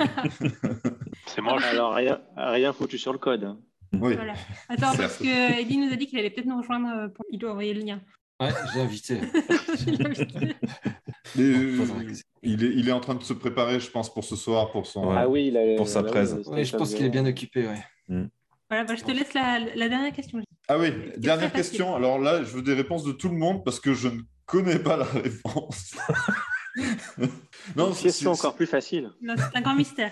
S9: C'est moche.
S4: Alors, rien, rien foutu sur le code. hein.
S10: Oui.
S12: Voilà. Attends, parce que Eddie nous a dit qu'il allait peut-être nous rejoindre. euh, Pour... Il doit envoyer le lien.
S1: Ouais, j'ai invité.
S10: Mais, euh, il, est, il est en train de se préparer, je pense, pour ce soir, pour son.
S3: Ouais.
S4: Ah oui, a,
S3: Pour sa
S4: bah
S3: presse.
S1: Oui, je pense qu'il est bien occupé. Ouais.
S12: Voilà, bah, je te laisse la, la dernière question.
S10: Ah oui, dernière question. Alors là, je veux des réponses de tout le monde parce que je ne connais pas la réponse. non,
S4: Une
S10: c'est-
S4: question
S10: c'est-
S4: encore plus facile.
S12: Non, c'est un grand mystère.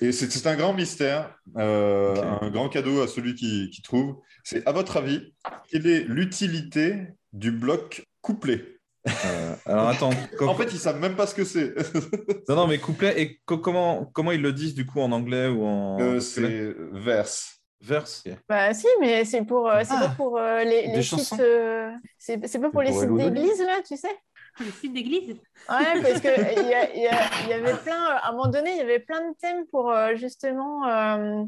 S10: Et c'est c'est un grand mystère, euh, un grand cadeau à celui qui, qui trouve. C'est, à votre avis, quelle est l'utilité du bloc couplé
S3: Euh, alors attends. co-
S10: En fait, ils savent même pas ce que c'est.
S3: Non, non, mais couplet, et co- comment, comment ils le disent du coup en anglais ou en.
S10: Euh, c'est verse.
S3: verse.
S11: Bah si, mais c'est pour, euh, c'est
S1: Ah,
S11: pas pour euh, les, les
S1: chansons.
S11: sites. euh, c'est c'est pas pour
S6: C'est
S11: les
S6: pour
S11: sites d'église là, tu sais?
S12: Le site d'église.
S11: Ouais, parce que il y, a- y avait plein, à un moment donné, il y avait plein de thèmes pour euh, justement euh,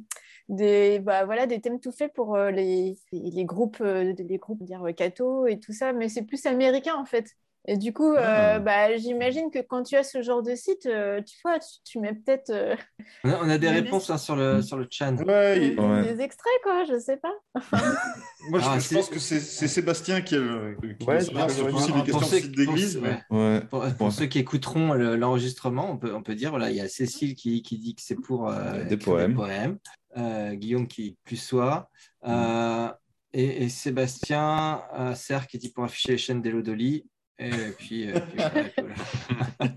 S11: des, bah, voilà, des thèmes tout faits pour euh, les, les, groupes, les groupes dire et tout ça, mais c'est plus américain en fait. Et du coup,
S3: Ah.
S11: euh, bah, j'imagine que quand tu as ce genre de site, euh, tu vois, tu, tu mets peut-être euh,
S1: On a, on a des réponses hein, sur, le, sur le chat.
S10: Ouais,
S11: des,
S10: il-
S3: Ouais.
S11: des extraits, quoi, je sais pas.
S10: moi je,
S1: Ah,
S10: je pense que c'est c'est Sébastien qui, est le- qui
S6: Ouais,
S10: le saura,
S6: je-
S10: surtout si
S1: Pour
S10: les questions de
S1: ceux-
S10: site d'église.
S1: pour-
S10: mais-
S1: ouais.
S3: Ouais.
S1: Pour, pour
S3: Ouais.
S1: ceux qui écouteront le- l'enregistrement, on peut, on peut dire voilà, il y a Cécile qui, qui dit que c'est pour euh,
S3: Des poèmes.
S1: Euh, Guillaume qui plus soit. Euh, et, et Sébastien euh, Serre qui dit pour afficher les chaînes d'Elodoli. Et puis, euh, puis voilà.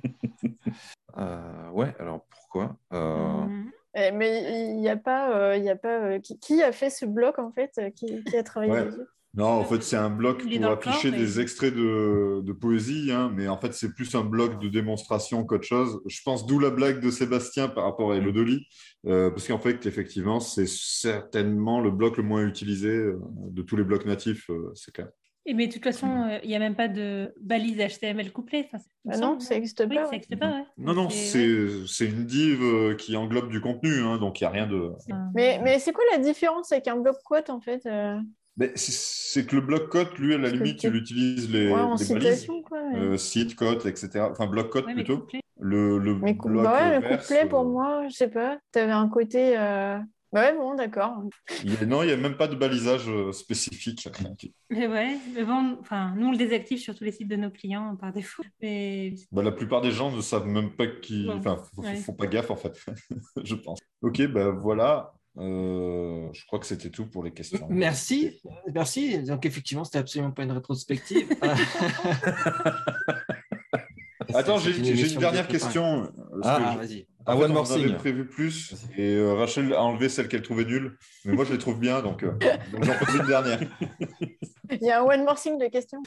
S3: Euh, ouais, alors pourquoi Euh,
S12: Mhm.
S11: Eh, mais il n'y a pas, euh, il y a pas euh, qui, qui a fait ce bloc en fait, qui, qui a travaillé
S10: Ouais.
S11: dessus?
S10: Non, en fait, c'est un bloc pour afficher des extraits de, de poésie, hein, mais en fait, c'est plus un bloc de démonstration qu'autre chose. Je pense d'où la blague de Sébastien par rapport à Elodoli, euh, parce qu'en fait, effectivement, c'est certainement le bloc le moins utilisé de tous les blocs natifs, euh, c'est clair.
S12: Et mais de toute façon, euh, il n'y a même pas de balise HTML. Enfin, me
S11: Ah non, ça n'existe
S12: Oui,
S11: pas.
S12: ça
S11: ouais.
S12: n'existe pas. ouais.
S10: Non, non,
S12: C'est-
S10: une div euh, qui englobe du contenu, hein, donc il n'y a rien de...
S11: Mais, mais c'est quoi la différence avec un bloc quote en fait euh,
S10: Mais c'est- que le bloc code, lui, à la limite, il utilise les,
S11: ouais,
S10: les balises,
S11: citation quoi. mais-
S10: euh, site, code, etc. Enfin, bloc code
S12: Ouais,
S10: plutôt. Le, le
S11: Mais cou-
S10: bloc
S11: bah ouais, le
S10: verse,
S11: couplet pour moi, je sais pas, t'avais un côté. euh, Bah ouais, bon, d'accord.
S10: non, il n'y a même pas de balisage euh, spécifique.
S12: Mais ouais, mais bon, enfin, nous on le désactive sur tous les sites de nos clients par défaut. Mais
S10: Bah, la plupart des gens ne savent même pas qui.
S12: Ouais.
S10: Enfin,
S12: Ouais.
S10: font pas gaffe en fait, je pense. Ok, bah voilà. Euh, je crois que c'était tout pour les questions.
S1: Merci, merci. Donc effectivement, c'était absolument pas une rétrospective.
S10: Attends,
S1: C'est
S10: j'ai
S1: une
S10: dernière question. euh,
S1: Ah,
S10: que-
S1: vas-y.
S10: En
S3: Ah,
S10: fait,
S3: one
S10: on
S3: more thing.
S10: prévu plus et euh, Rachel a enlevé celle qu'elle trouvait nulle. Mais moi, je les trouve bien, donc, euh, donc j'en pose une dernière.
S11: Il y a un one more thing de questions?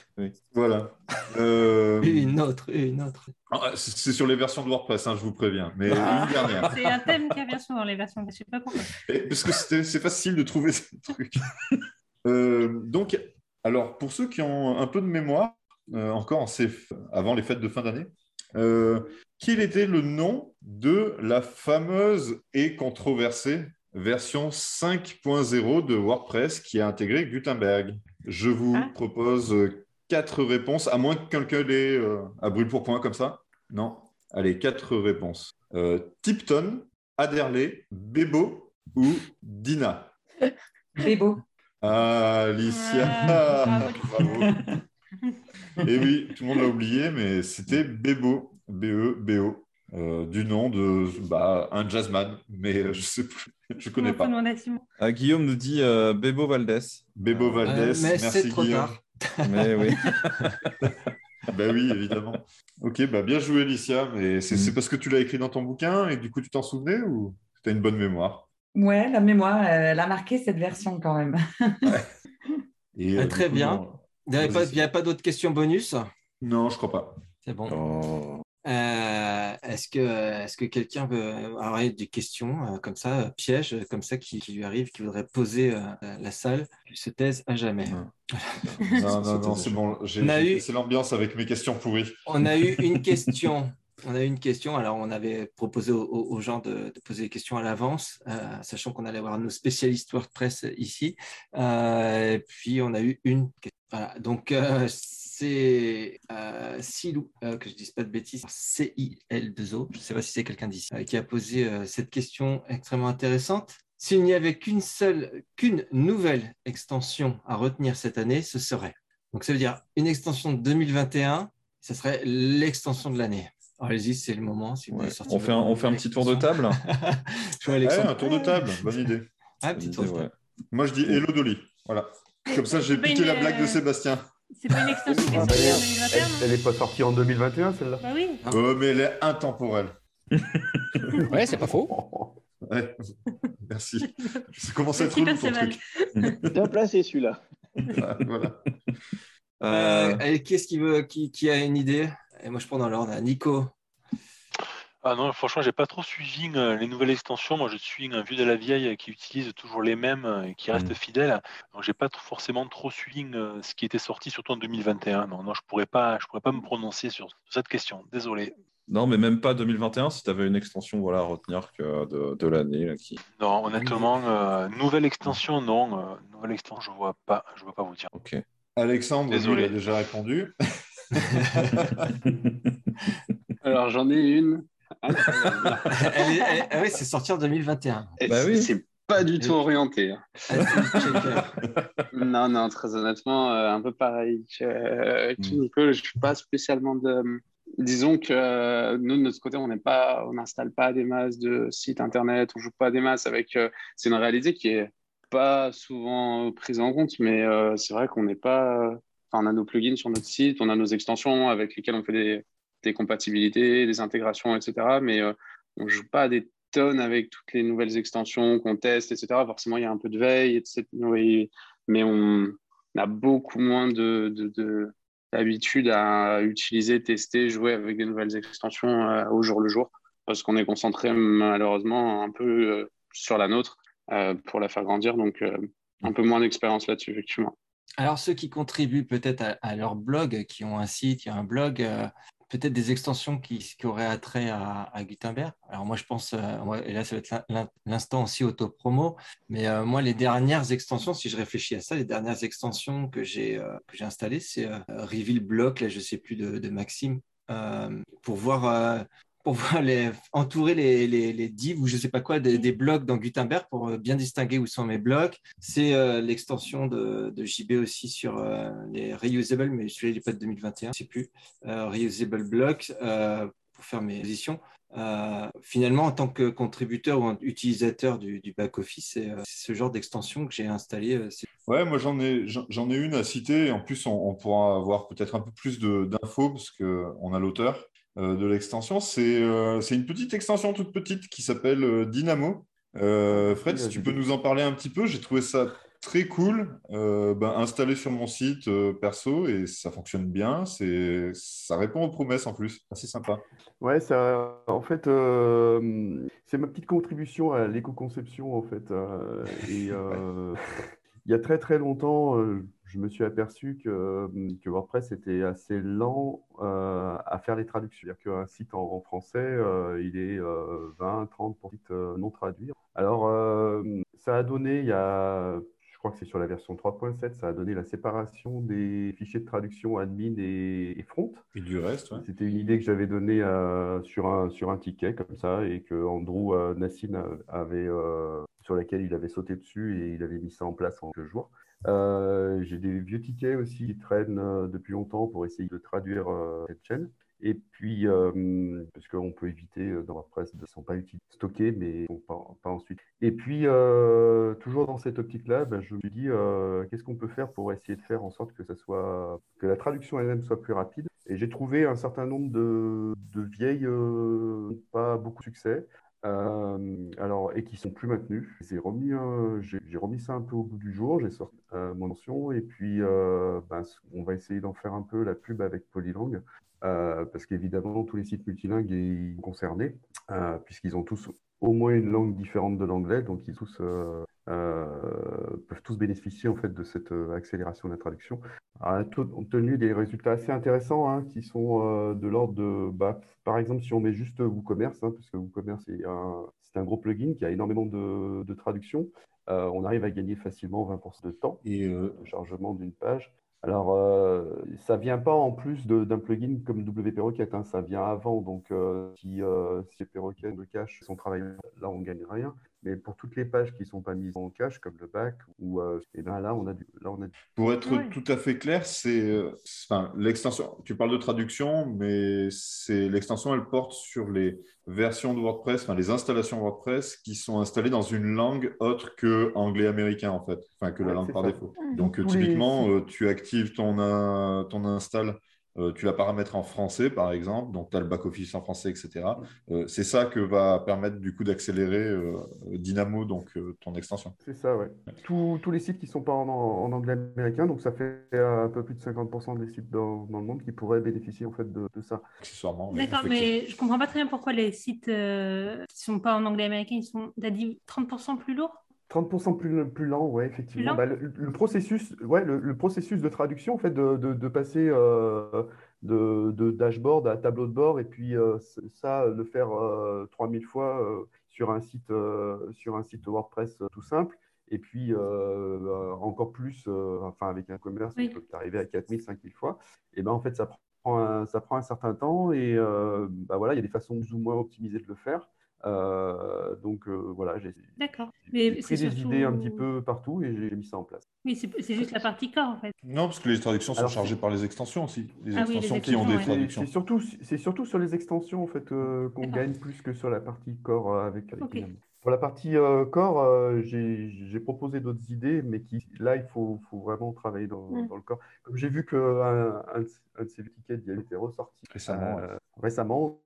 S10: Voilà. Euh,
S1: Une autre, une autre.
S10: ah, C'est sur les versions de WordPress, hein, je vous préviens. Mais
S1: Ah.
S10: une dernière.
S12: c'est un thème qui revient souvent dans les versions. Je sais pas pourquoi.
S10: Et- Parce que c'était- c'est facile de trouver ces trucs. Euh, donc, alors, pour ceux qui ont un peu de mémoire, euh, encore en avant les fêtes de fin d'année, euh, quel était le nom de la fameuse et controversée version 5.0 de WordPress qui a intégré Gutenberg Je vous
S11: Ah.
S10: propose quatre réponses, à moins que quelqu'un l'ait euh, à brûle pour point comme ça. Non Allez, quatre réponses. Euh, Tipton, Adderley, Bebo ou Dina?
S7: Bébo.
S10: Ah, Alicia
S12: Ah, bravo,
S10: Bravo Et oui, tout le monde l'a oublié, mais c'était Bebo, B-E-B-O, euh, du nom de bah, un jazzman, mais euh, je sais plus, je connais pas.
S3: ah, Guillaume nous dit euh, Bebo Valdés.
S10: Bebo Valdés,
S1: Euh, mais c'est
S10: merci
S1: trop
S10: Guillaume.
S1: tard.
S3: Mais oui.
S10: Ben oui, évidemment. Ok, bah bien joué, Alicia. Mais c'est
S3: Mm.
S10: c'est parce que tu l'as écrit dans ton bouquin et du coup tu t'en souvenais ou tu as une bonne mémoire?
S7: Ouais, la mémoire, elle a marqué cette version quand même.
S10: Et,
S1: Ah, très
S10: coup,
S1: bien. Il n'y pas, avait pas d'autres questions bonus?
S10: Non, je crois pas.
S1: C'est bon.
S3: Oh.
S1: Euh, est-ce que, est-ce que quelqu'un veut avoir des questions euh, comme ça, euh, pièges, comme ça, qui, qui lui arrivent, qui voudrait poser euh, la salle, qui se taise à jamais.
S10: Non, non, non, c'est bon.
S1: Eu-
S10: l'ambiance avec mes questions pourries.
S1: On a eu une question. On a eu une question. Alors, on avait proposé aux, aux- aux gens de, de poser des questions à l'avance, euh, sachant qu'on allait avoir nos spécialistes WordPress ici. Euh, et puis, on a eu une question. Voilà. Donc, euh, c'est euh, Silou, euh, que je ne dise pas de bêtises, C-I-L-2-O, je ne sais pas si c'est quelqu'un d'ici, euh, qui a posé euh, cette question extrêmement intéressante. S'il n'y avait qu'une seule, qu'une nouvelle extension à retenir cette année, ce serait. Donc, ça veut dire une extension de 2021, ce serait l'extension de l'année. Allez-y, c'est le moment. Si vous
S3: Ouais.
S1: voulez sortir
S3: On, fait un, on fait un petit tour de table
S1: Je vois
S10: Ouais,
S1: Alexandre.
S10: un tour de table, bonne idée.
S1: Ah, petit tour de
S3: Ouais.
S1: table.
S10: Moi, je dis Hello Dolly. Voilà. Comme ça, j'ai piqué
S12: une,
S10: la blague de
S12: euh,
S10: Sébastien.
S12: C'est pas une extension qui est sortie en 2021
S6: Elle,
S12: non
S6: elle est pas sortie en 2021, celle-là
S12: Bah oui.
S1: Ah.
S10: Mais elle est intemporelle.
S13: Ouais, c'est pas faux.
S10: Ouais. Merci. Ça commence à être relou ton truc.
S4: Bien placé celui-là.
S10: Ah, voilà.
S1: Euh, allez, qui qui, veut, qui, qui a une idée? Et moi, je prends dans l'ordre. Nico.
S9: Ah non, franchement, j'ai pas trop suivi euh, les nouvelles extensions. Moi, je suis un vieux de la vieille qui utilise toujours les mêmes euh, et qui reste
S3: Mm.
S9: fidèle. Donc, j'ai pas trop- forcément trop suivi euh, ce qui était sorti, surtout en 2021. Non, non, je pourrais pas, je pourrais pas me prononcer sur, sur cette question. Désolé.
S3: Non, mais même pas 2021, si tu avais une extension voilà, à retenir que de, de l'année. Qui...
S9: Non, honnêtement, euh, nouvelle extension, non. euh, nouvelle extension, je vois pas, je vois pas vous dire.
S3: Ok.
S10: Alexandre, lui,
S9: Désolé.
S10: il a déjà répondu.
S8: Alors, j'en ai une.
S1: Elle est- elle- ah oui, c'est sorti en 2021.
S8: Et
S3: Bah
S8: c'est-
S3: oui.
S8: C'est pas du tout orienté. hein.
S1: Checker.
S8: Non, non, très honnêtement, euh, un peu pareil que, euh, que
S3: Mm.
S8: Nico. Je suis pas spécialement de. Disons que euh, nous, de notre côté, on n'est pas, on n'installe pas des masses de sites internet, on joue pas des masses avec. euh, c'est une réalité qui est pas souvent prise en compte, mais euh, c'est vrai qu'on n'est pas. Enfin, on a nos plugins sur notre site, on a nos extensions avec lesquelles on fait des, des compatibilités, des intégrations, etc. Mais euh, on joue pas des tonnes avec toutes les nouvelles extensions qu'on teste, etc. Forcément, il y a un peu de veille, etc. Mais on a beaucoup moins de, de, de- d'habitude à utiliser, tester, jouer avec des nouvelles extensions euh, au jour le jour, parce qu'on est concentré malheureusement un peu euh, sur la nôtre pour la faire grandir, donc un peu moins d'expérience là-dessus, effectivement.
S1: Alors, ceux qui contribuent peut-être à, leur blog, qui ont un site, qui ont un blog, peut-être des extensions qui, auraient attrait à, Gutenberg. Alors, moi, je pense, euh, et là, ça va être l'in- l'in- l'instant aussi auto-promo, mais euh, moi, les dernières extensions, si je réfléchis à ça, les dernières extensions que j'ai euh, installées, c'est Reveal Block, là, je ne sais plus de, Maxime, pour voir. Pour voir les, entourer les, les, divs ou je ne sais pas quoi des, blocs dans Gutenberg pour euh, bien distinguer où sont mes blocs. C'est euh, l'extension de, de JB aussi sur euh, les reusable, mais celui-là il n'est pas de 2021, je ne sais plus. Euh, reusable blocks euh, pour faire mes positions. Finalement, en tant que contributeur ou utilisateur du, du back-office, c'est ce genre d'extension que j'ai installé.
S10: Ouais, moi j'en ai, ai une à citer. En plus, on, on pourra avoir peut-être un peu plus d'infos parce qu'on a l'auteur de l'extension. C'est euh, c'est une petite extension toute petite qui s'appelle euh, Dynamo. Euh, Fred, si tu peux nous en parler un petit peu, j'ai trouvé ça très cool. Euh, ben, installé sur mon site euh, perso et ça fonctionne bien. C'est, ça répond aux promesses en plus. C'est sympa.
S6: Ouais, ça, en fait, euh, c'est ma petite contribution à l'éco-conception, en fait. euh, et euh, il y a très très longtemps, euh, je me suis aperçu que, que WordPress était assez lent euh, à faire les traductions. C'est-à-dire qu'un site en, en français, euh, il est euh, 20, 30 pour sites euh, non traduits. Alors, euh, ça a donné, il y a, je crois que c'est sur la version 3.7, ça a donné la séparation des fichiers de traduction admin et, et front.
S10: Et du reste, ouais.
S6: C'était une idée que j'avais donnée euh, sur, un, sur un ticket comme ça et que Andrew euh, a- avait, euh, sur laquelle il avait sauté dessus et il avait mis ça en place en quelques jours. Euh, j'ai des vieux tickets aussi qui traînent euh, depuis longtemps pour essayer de traduire euh, cette chaîne. Et puis, euh, parce qu'on peut éviter dans WordPress, ils ne pas utilisés, stockés, mais pas, ensuite. Et puis, toujours dans cette optique-là, ben, je me dis, euh, qu'est-ce qu'on peut faire pour essayer de faire en sorte que la traduction elle-même soit plus rapide? Et j'ai trouvé un certain nombre de, de vieilles, pas beaucoup de succès, euh, alors, et qui sont plus maintenues. J'ai remis, j'ai remis ça un peu au bout du jour, j'ai sorti euh, mon mention, et puis euh, ben, on va essayer d'en faire un peu la pub avec Polylang. Euh, parce qu'évidemment, tous les sites multilingues sont concernés, euh, puisqu'ils ont tous au moins une langue différente de l'anglais, donc ils tous, euh, euh, peuvent tous bénéficier en fait de cette euh, accélération de la traduction. Alors, compte tenu des résultats assez intéressants hein, qui sont euh, de l'ordre de, bah, par exemple, si on met juste WooCommerce, hein, parce que WooCommerce est un, c'est un gros plugin qui a énormément de, de traduction, euh, on arrive à gagner facilement 20% de temps
S10: et
S6: de chargement d'une page. Alors, euh, ça vient pas en plus de- d'un plugin comme WP Rocket, hein, ça vient avant. Donc, euh, si, euh, si WP Rocket le cache son travail, là, on gagne rien. Mais pour toutes les pages qui sont pas mises en cache, comme le back, ou, euh, eh ben là, on a du, là, on a du-
S10: Pour être tout à fait clair, c'est euh, enfin, l'extension. Tu parles de traduction, mais c'est l'extension, elle porte sur les versions de WordPress, enfin les installations WordPress qui sont installées dans une langue autre que anglais-américain en fait, enfin que la langue par
S6: ça.
S10: défaut.
S6: Mhm.
S10: Donc euh,
S6: Tous
S10: typiquement, euh, tu actives ton euh, ton install. Euh, tu la paramètres en français, par exemple, donc tu as le back-office en français, etc. Euh, c'est ça que va permettre du coup d'accélérer euh, Dynamo, donc euh, ton extension.
S6: C'est ça, ouais. Tous, tous les sites qui sont pas en, en anglais américain, donc ça fait un peu plus de 50% des sites dans, dans le monde qui pourraient bénéficier en fait de, de ça.
S10: Accessoirement.
S12: D'accord, mais je comprends pas très bien pourquoi les sites euh, qui sont pas en anglais américain, ils sont, t'as dit 30% plus lourds?
S6: 30% plus, plus lent, ouais, effectivement.
S12: lent
S6: Bah, le, le processus, ouais, le, le processus de traduction, en fait, de, de, de passer euh, de, de dashboard à tableau de bord, et puis euh, ça, le faire euh, 3000 fois euh, sur un site, euh, sur un site WordPress euh, tout simple, et puis euh, euh, encore plus, euh, enfin, avec un commerce,
S12: Oui.
S6: on peut arriver à 4000, 5000 fois, et ben en fait, ça prend un, ça prend un certain temps et euh, bah voilà, il y a des façons plus ou moins optimisées de le faire. Euh, donc euh, voilà, j'ai
S12: D'accord.
S6: j'ai
S12: Mais
S6: pris des
S12: surtout-
S6: idées un petit peu partout et j'ai mis ça en place.
S12: Oui, c'est juste la partie corps, en fait.
S10: Non, parce que les traductions sont
S6: Alors,
S10: chargées par les extensions aussi. Les
S12: Ah oui, les
S10: extensions qui ont des
S12: extensions, ouais.
S10: Traductions.
S6: c'est surtout, c'est surtout sur les extensions en fait euh, qu'on gagne plus que sur la partie corps avec, avec
S12: Ok.
S6: Pour la partie euh, corps, euh, j'ai proposé d'autres idées, mais qui là il faut, faut vraiment travailler dans,
S11: Mm.
S6: dans le corps. Comme j'ai vu qu'un un, de- un de ces tickets il était ressorti
S10: Récemment,
S6: euh, récemment,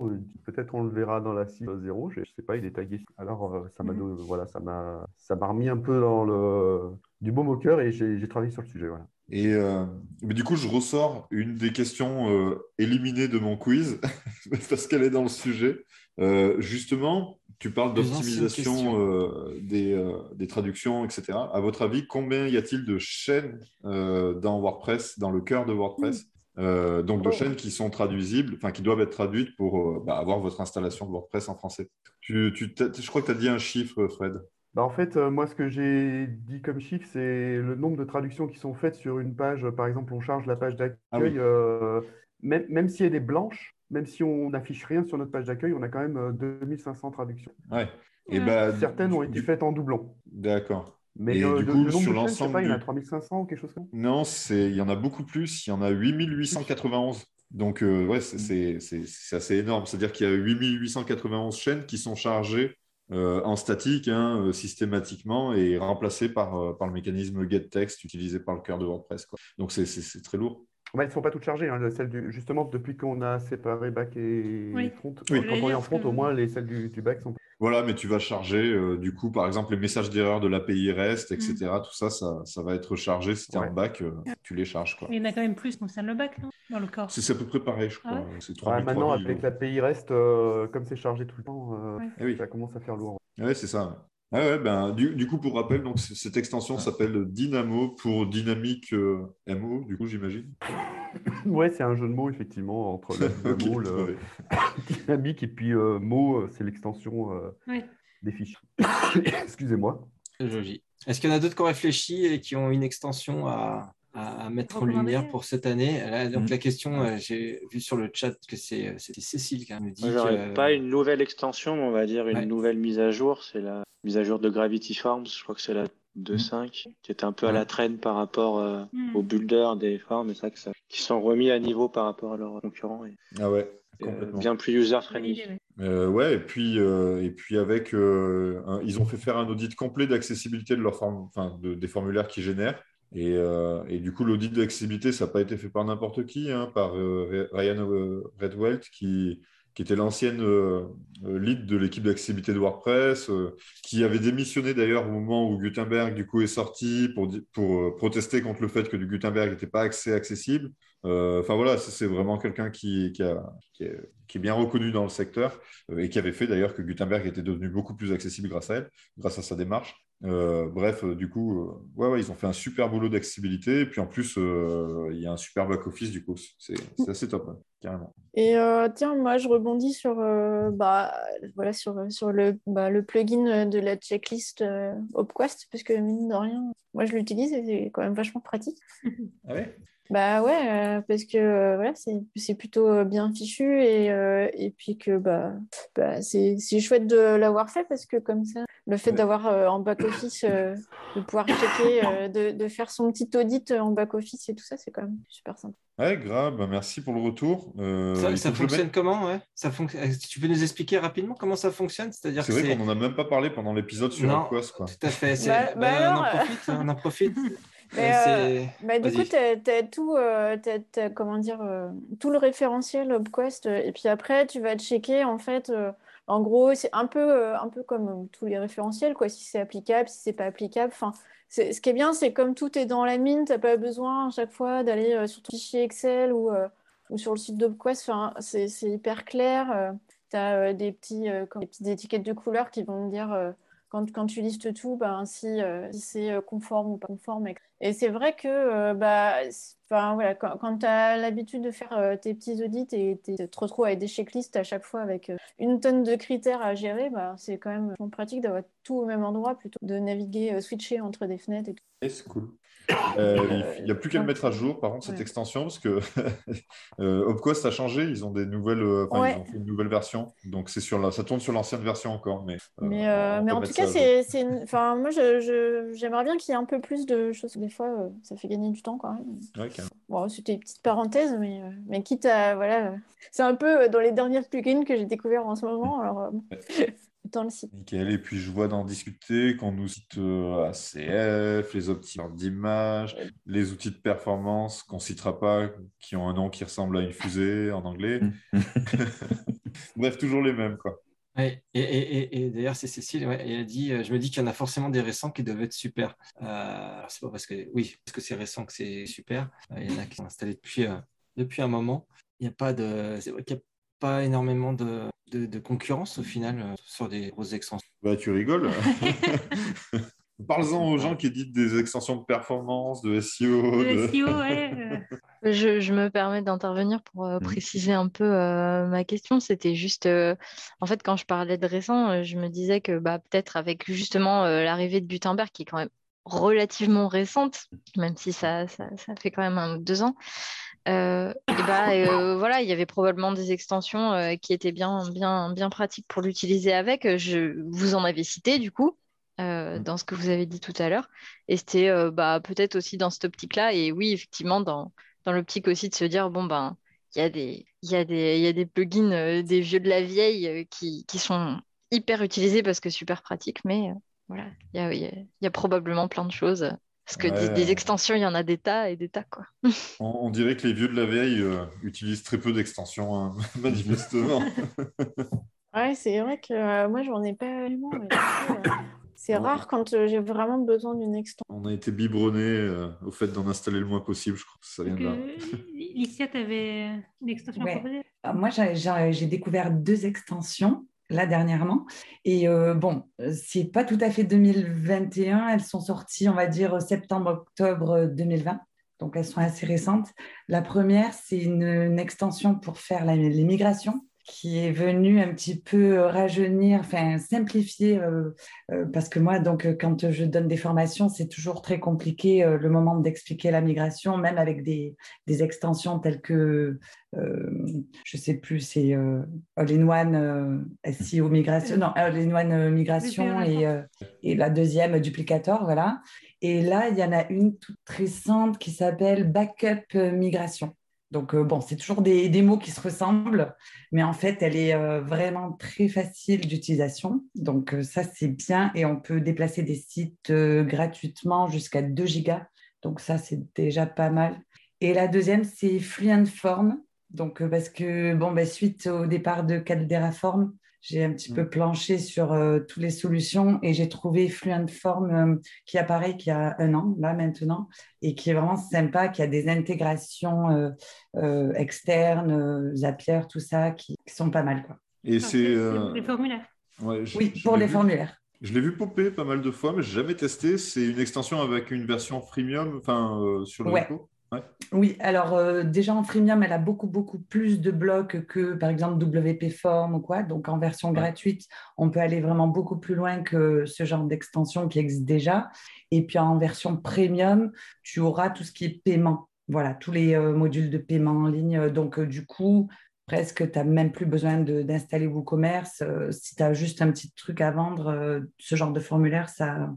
S6: peut-être on le verra dans la 6.0, je, je sais pas, il est tagué. Alors euh, ça m'a donné- voilà, ça m'a ça m'a remis un peu dans le du baume au cœur et j'ai j'ai travaillé sur le sujet. Voilà.
S10: Et euh, mais du coup, je ressors une des questions euh, éliminées de mon quiz, parce qu'elle est dans le sujet. Euh, justement, tu parles d'optimisation euh, des, euh, des traductions, etc. À votre avis, combien y a-t-il de chaînes euh, dans WordPress, dans le cœur de WordPress Euh, donc de
S11: Oh.
S10: chaînes qui sont traduisibles, enfin qui doivent être traduites pour euh, bah, avoir votre installation de WordPress en français? Tu, tu je crois que tu as dit un chiffre, Fred.
S6: Bah, en fait, euh, moi, ce que j'ai dit comme chiffre, c'est le nombre de traductions qui sont faites sur une page. Par exemple, on charge la page d'accueil,
S10: Ah oui.
S6: euh, même, même si elle est blanche, même si on n'affiche rien sur notre page d'accueil, on a quand même euh, 2500 traductions.
S10: Ouais. Et bah,
S6: Certaines ont
S10: du-
S6: été faites en doublon.
S10: D'accord.
S6: Mais
S10: Et
S6: euh,
S10: du coup,
S6: le
S10: sur l'ensemble
S6: pas, il y en a
S10: du-
S6: 3500 ou quelque chose comme ça?
S10: Non, il y en a beaucoup plus. Il y en a 8891. Donc, euh, ouais, c'est, c'est, assez énorme. C'est-à-dire qu'il y a 8891 chaînes qui sont chargées euh, en statique hein, euh, systématiquement et remplacées par, euh, par le mécanisme getText utilisé par le cœur de WordPress. quoi. Donc, c'est très lourd.
S6: Bah, elles ne sont pas toutes chargées. hein, celles du- justement, depuis qu'on a séparé back et
S12: Oui.
S6: front,
S10: Oui.
S6: quand on est en front,
S12: que-
S6: au moins, les, celles du, du back sont.
S10: Voilà, mais tu vas charger, euh, du coup, par exemple, les messages d'erreur de l'API REST, etc.
S12: Mm.
S10: Tout ça, ça, ça va être chargé. Si tu es
S6: Ouais.
S10: en back, euh, tu les charges. Quoi.
S12: Il y en a quand même plus qui concernent le bac, non Dans le corps?
S10: C'est, c'est à peu près pareil, je crois.
S12: Ah
S10: C'est
S6: Ouais,
S10: 3000,
S6: maintenant,
S10: 3000,
S6: avec
S10: euh.
S6: la pays reste, euh, comme c'est chargé tout le temps, euh,
S12: Ouais.
S10: Eh oui.
S6: ça commence à faire lourd.
S10: Ouais, c'est ça. Ah ouais, ben, du, du coup, pour rappel, donc, cette extension s'appelle Dynamo pour dynamique euh, MO, du coup, j'imagine.
S6: Ouais, c'est un jeu de mots, effectivement, entre le
S10: ouais.
S6: dynamique et puis euh, mot, euh, c'est l'extension euh,
S12: Ouais.
S6: des fichiers. Excusez-moi.
S1: Joli. Est-ce qu'il y en a d'autres qui ont réfléchi et qui ont une extension à, à- à mettre en lumière pour cette année Là, Donc
S3: Mhm.
S1: la question, euh, j'ai vu sur le chat que c'est euh, c'était Cécile qui me dit que-
S4: pas une nouvelle extension, mais on va dire une
S1: Ouais.
S4: nouvelle mise à jour. C'est la mise à jour de Gravity Forms. Je crois que c'est la 2.5, qui est un peu à la traîne par rapport euh,
S12: Hmm.
S4: aux builders des formes et ça, que ça, qui sont remis à niveau par rapport à leurs concurrents et
S10: Ah ouais,
S4: euh, bien plus user-friendly.
S10: Euh, ouais, et puis, euh, et puis avec, euh, un- ils ont fait faire un audit complet d'accessibilité de leur forme, enfin, de- des formulaires qu'ils génèrent. Et, euh, et du coup, l'audit d'accessibilité, ça n'a pas été fait par n'importe qui, hein, par euh, Ryan euh, Redwelt, qui, était l'ancienne lead de l'équipe d'accessibilité de WordPress, qui avait démissionné d'ailleurs au moment où Gutenberg du coup est sorti pour, protester contre le fait que Gutenberg n'était pas assez accessible. Enfin voilà, c'est vraiment quelqu'un qui, qui, est, bien reconnu dans le secteur et qui avait fait d'ailleurs que Gutenberg était devenu beaucoup plus accessible grâce à elle, grâce à sa démarche. Euh, bref, euh, du coup, euh, ouais, ouais, ils ont fait un super boulot d'accessibilité. Et puis en plus, il y a un super back-office, du coup, c'est c'est assez top, carrément.
S11: Et tiens, moi, je rebondis sur, bah, voilà, sur, sur le, bah, le plugin de la checklist Opquest, parce que mine de rien, moi, je l'utilise et c'est quand même vachement pratique.
S10: Ah ouais?
S11: Bah ouais, euh, parce que euh, voilà, c'est c'est plutôt euh, bien fichu et, euh, et puis que bah, bah, c'est c'est chouette de l'avoir fait parce que comme ça, le fait
S10: Ouais.
S11: d'avoir euh, en back-office, euh, de pouvoir checker, euh, de, de faire son petit audit en back-office et tout ça, c'est quand même super sympa.
S10: Ouais, grave, bah, merci pour le retour. Euh,
S1: Ça, fonctionne comment ouais? Ça fonc- Tu peux nous expliquer rapidement comment ça fonctionne? C'est-à-dire
S10: C'est
S1: que
S10: vrai
S1: c'est
S10: qu'on n'en a même pas parlé pendant l'épisode sur
S1: Non,
S10: quoi.
S1: tout à fait. c'est-
S11: Bah- bah
S1: bah, on en profite, on en profite.
S11: Mais,
S1: Euh,
S11: euh, bah, du coup, tu as, tout, euh, comment dire, euh, tout le référentiel Upquest. euh, et puis après, tu vas checker, en fait, euh, en gros, c'est un peu, un peu comme tous les référentiels, quoi, si c'est applicable, si c'est pas applicable. Enfin, ce qui est bien, c'est comme tout est dans l'admin, tu n'as pas besoin à chaque fois d'aller sur ton fichier Excel ou, ou sur le site d'Upquest. Enfin, c'est hyper clair. tu as des, petits, comme des petites étiquettes de couleurs qui vont me dire... quand, quand tu listes tout, ben, si, c'est euh, conforme ou pas conforme. Et, c'est vrai que euh, bah, voilà, quand, quand tu as l'habitude de faire tes petits audits et tu te retrouves avec des checklists à chaque fois avec une tonne de critères à gérer, bah, c'est quand même pratique d'avoir tout au même endroit plutôt de naviguer, switcher entre des fenêtres et tout.
S10: Cool. Euh, il n'y a plus qu'à le mettre à jour, par contre, cette
S11: Ouais.
S10: extension, parce que euh, HopQuest a changé, ils ont des nouvelles, euh, enfin,
S11: Ouais.
S10: ils ont fait une nouvelle version, donc c'est sur la, ça tourne sur l'ancienne version encore, mais.
S11: Mais, euh, en tout cas, c'est, enfin, moi, j'aimerais bien qu'il y ait un peu plus de choses. Des fois, euh, ça fait gagner du temps même.
S10: Ouais.
S11: Bon, c'était une petite parenthèse, mais, mais quitte à. Voilà, c'est un peu dans les dernières plugins que j'ai découvert en ce moment. Alors, dans le site.
S10: Nickel. Et puis je vois d'en discuter qu'on nous cite euh, ACF, les optimeurs d'image, les outils de performance qu'on citera pas, qui ont un nom qui ressemble à une fusée en anglais. Bref, toujours les mêmes, quoi.
S1: Ouais, et, et- et- et d'ailleurs, c'est Cécile, ouais, elle a dit, euh, je me dis qu'il y en a forcément des récents qui doivent être super. Euh, c'est pas parce que, oui, parce que c'est récent que c'est super. Euh, il y en a qui sont installés depuis, euh, depuis un moment. Il n'y a pas de, c'est vrai qu'il n'y a pas énormément de, de- de concurrence au final euh, sur des grosses extensions.
S10: Bah, tu rigoles. Parle-en aux gens qui éditent des extensions de performance, de SEO. De-
S12: SEO, ouais. euh,
S14: Je, je me permets d'intervenir pour euh, préciser un peu euh, ma question. C'était juste, euh, en fait, quand je parlais de récent, je me disais que bah, peut-être avec justement euh, l'arrivée de Gutenberg, qui est quand même relativement récente, même si ça, ça, ça fait quand même un ou deux ans, euh, et bah, euh, voilà, il y avait probablement des extensions euh, qui étaient bien, bien, bien pratiques pour l'utiliser avec. Je vous en avais cité du coup. euh, dans ce que vous avez dit tout à l'heure. Et c'était bah, peut-être aussi dans cette optique-là. Et oui, effectivement, dans, dans l'optique aussi de se dire, bon, ben, il y a des, il y a des, il y a des plugins, des vieux de la vieille qui, qui sont hyper utilisés parce que super pratiques, mais voilà, il y a, il y a- il y a probablement plein de choses. Parce que des,
S10: Ouais.
S14: des extensions, il y en a des tas et des tas, quoi.
S10: On, on dirait que les vieux de la vieille euh, utilisent très peu d'extensions, hein, manifestement.
S11: Ouais, c'est vrai que euh, moi, j'en ai pas vraiment. euh, c'est rare quand euh, j'ai vraiment besoin d'une extension.
S10: On a été biberonné euh, au fait d'en installer le moins possible, je crois que ça vient
S12: donc,
S10: de là.
S12: euh, Licia, tu avais une extension à
S7: Ouais.
S12: proposer?
S7: Euh, Moi, j'ai découvert deux extensions là dernièrement. Et euh, bon, euh, c'est pas tout à fait 2021. Elles sont sorties, on va dire, septembre-octobre 2020. Donc, elles sont assez récentes. La première, c'est une, extension pour faire les migrations qui est venue un petit peu rajeunir, enfin simplifier, euh, euh, parce que moi, donc, euh, quand je donne des formations, c'est toujours très compliqué euh, le moment d'expliquer la migration, même avec des, des extensions telles que, euh, je sais plus, c'est euh, All-in-One euh, SEO migration, non, All-in-One euh, migration et, euh, et la deuxième duplicator, voilà. Et là, il y en a une toute récente qui s'appelle Backup euh, Migration. Donc, euh, bon, c'est toujours des, mots qui se ressemblent, mais en fait, elle est euh, vraiment très facile d'utilisation. Donc, euh, ça, c'est bien. Et on peut déplacer des sites gratuitement jusqu'à 2 gigas. Donc, ça, c'est déjà pas mal. Et la deuxième, c'est Fluent Form. Donc, parce que, bon, ben, suite au départ de Caldera Form, j'ai un petit peu planché sur euh, toutes les solutions et j'ai trouvé Fluent Form euh, qui apparaît qu'il y a un an, là maintenant, et qui est vraiment sympa, qui a des intégrations euh, euh, externes, euh, Zapier, tout ça, qui, qui sont pas mal. Quoi.
S10: Et c'est. euh,
S12: Les formulaires.
S10: ouais, je-
S7: Oui,
S10: je
S7: pour les
S10: vu-
S7: formulaires.
S10: Je l'ai vu popper pas mal de fois, mais j'ai jamais testé. C'est une extension avec une version freemium, enfin euh, sur le
S7: Ouais.
S10: repo. Ouais.
S7: Oui, alors euh, déjà en freemium, elle a beaucoup, beaucoup plus de blocs que par exemple WP Form ou quoi. Donc en version gratuite, on peut aller vraiment beaucoup plus loin que ce genre d'extension qui existe déjà. Et puis en version premium, tu auras tout ce qui est paiement. Voilà, tous les euh, modules de paiement en ligne. Donc euh, du coup, presque, tu n'as même plus besoin d'installer WooCommerce. Si tu as juste un petit truc à vendre, ce genre de formulaire, ça,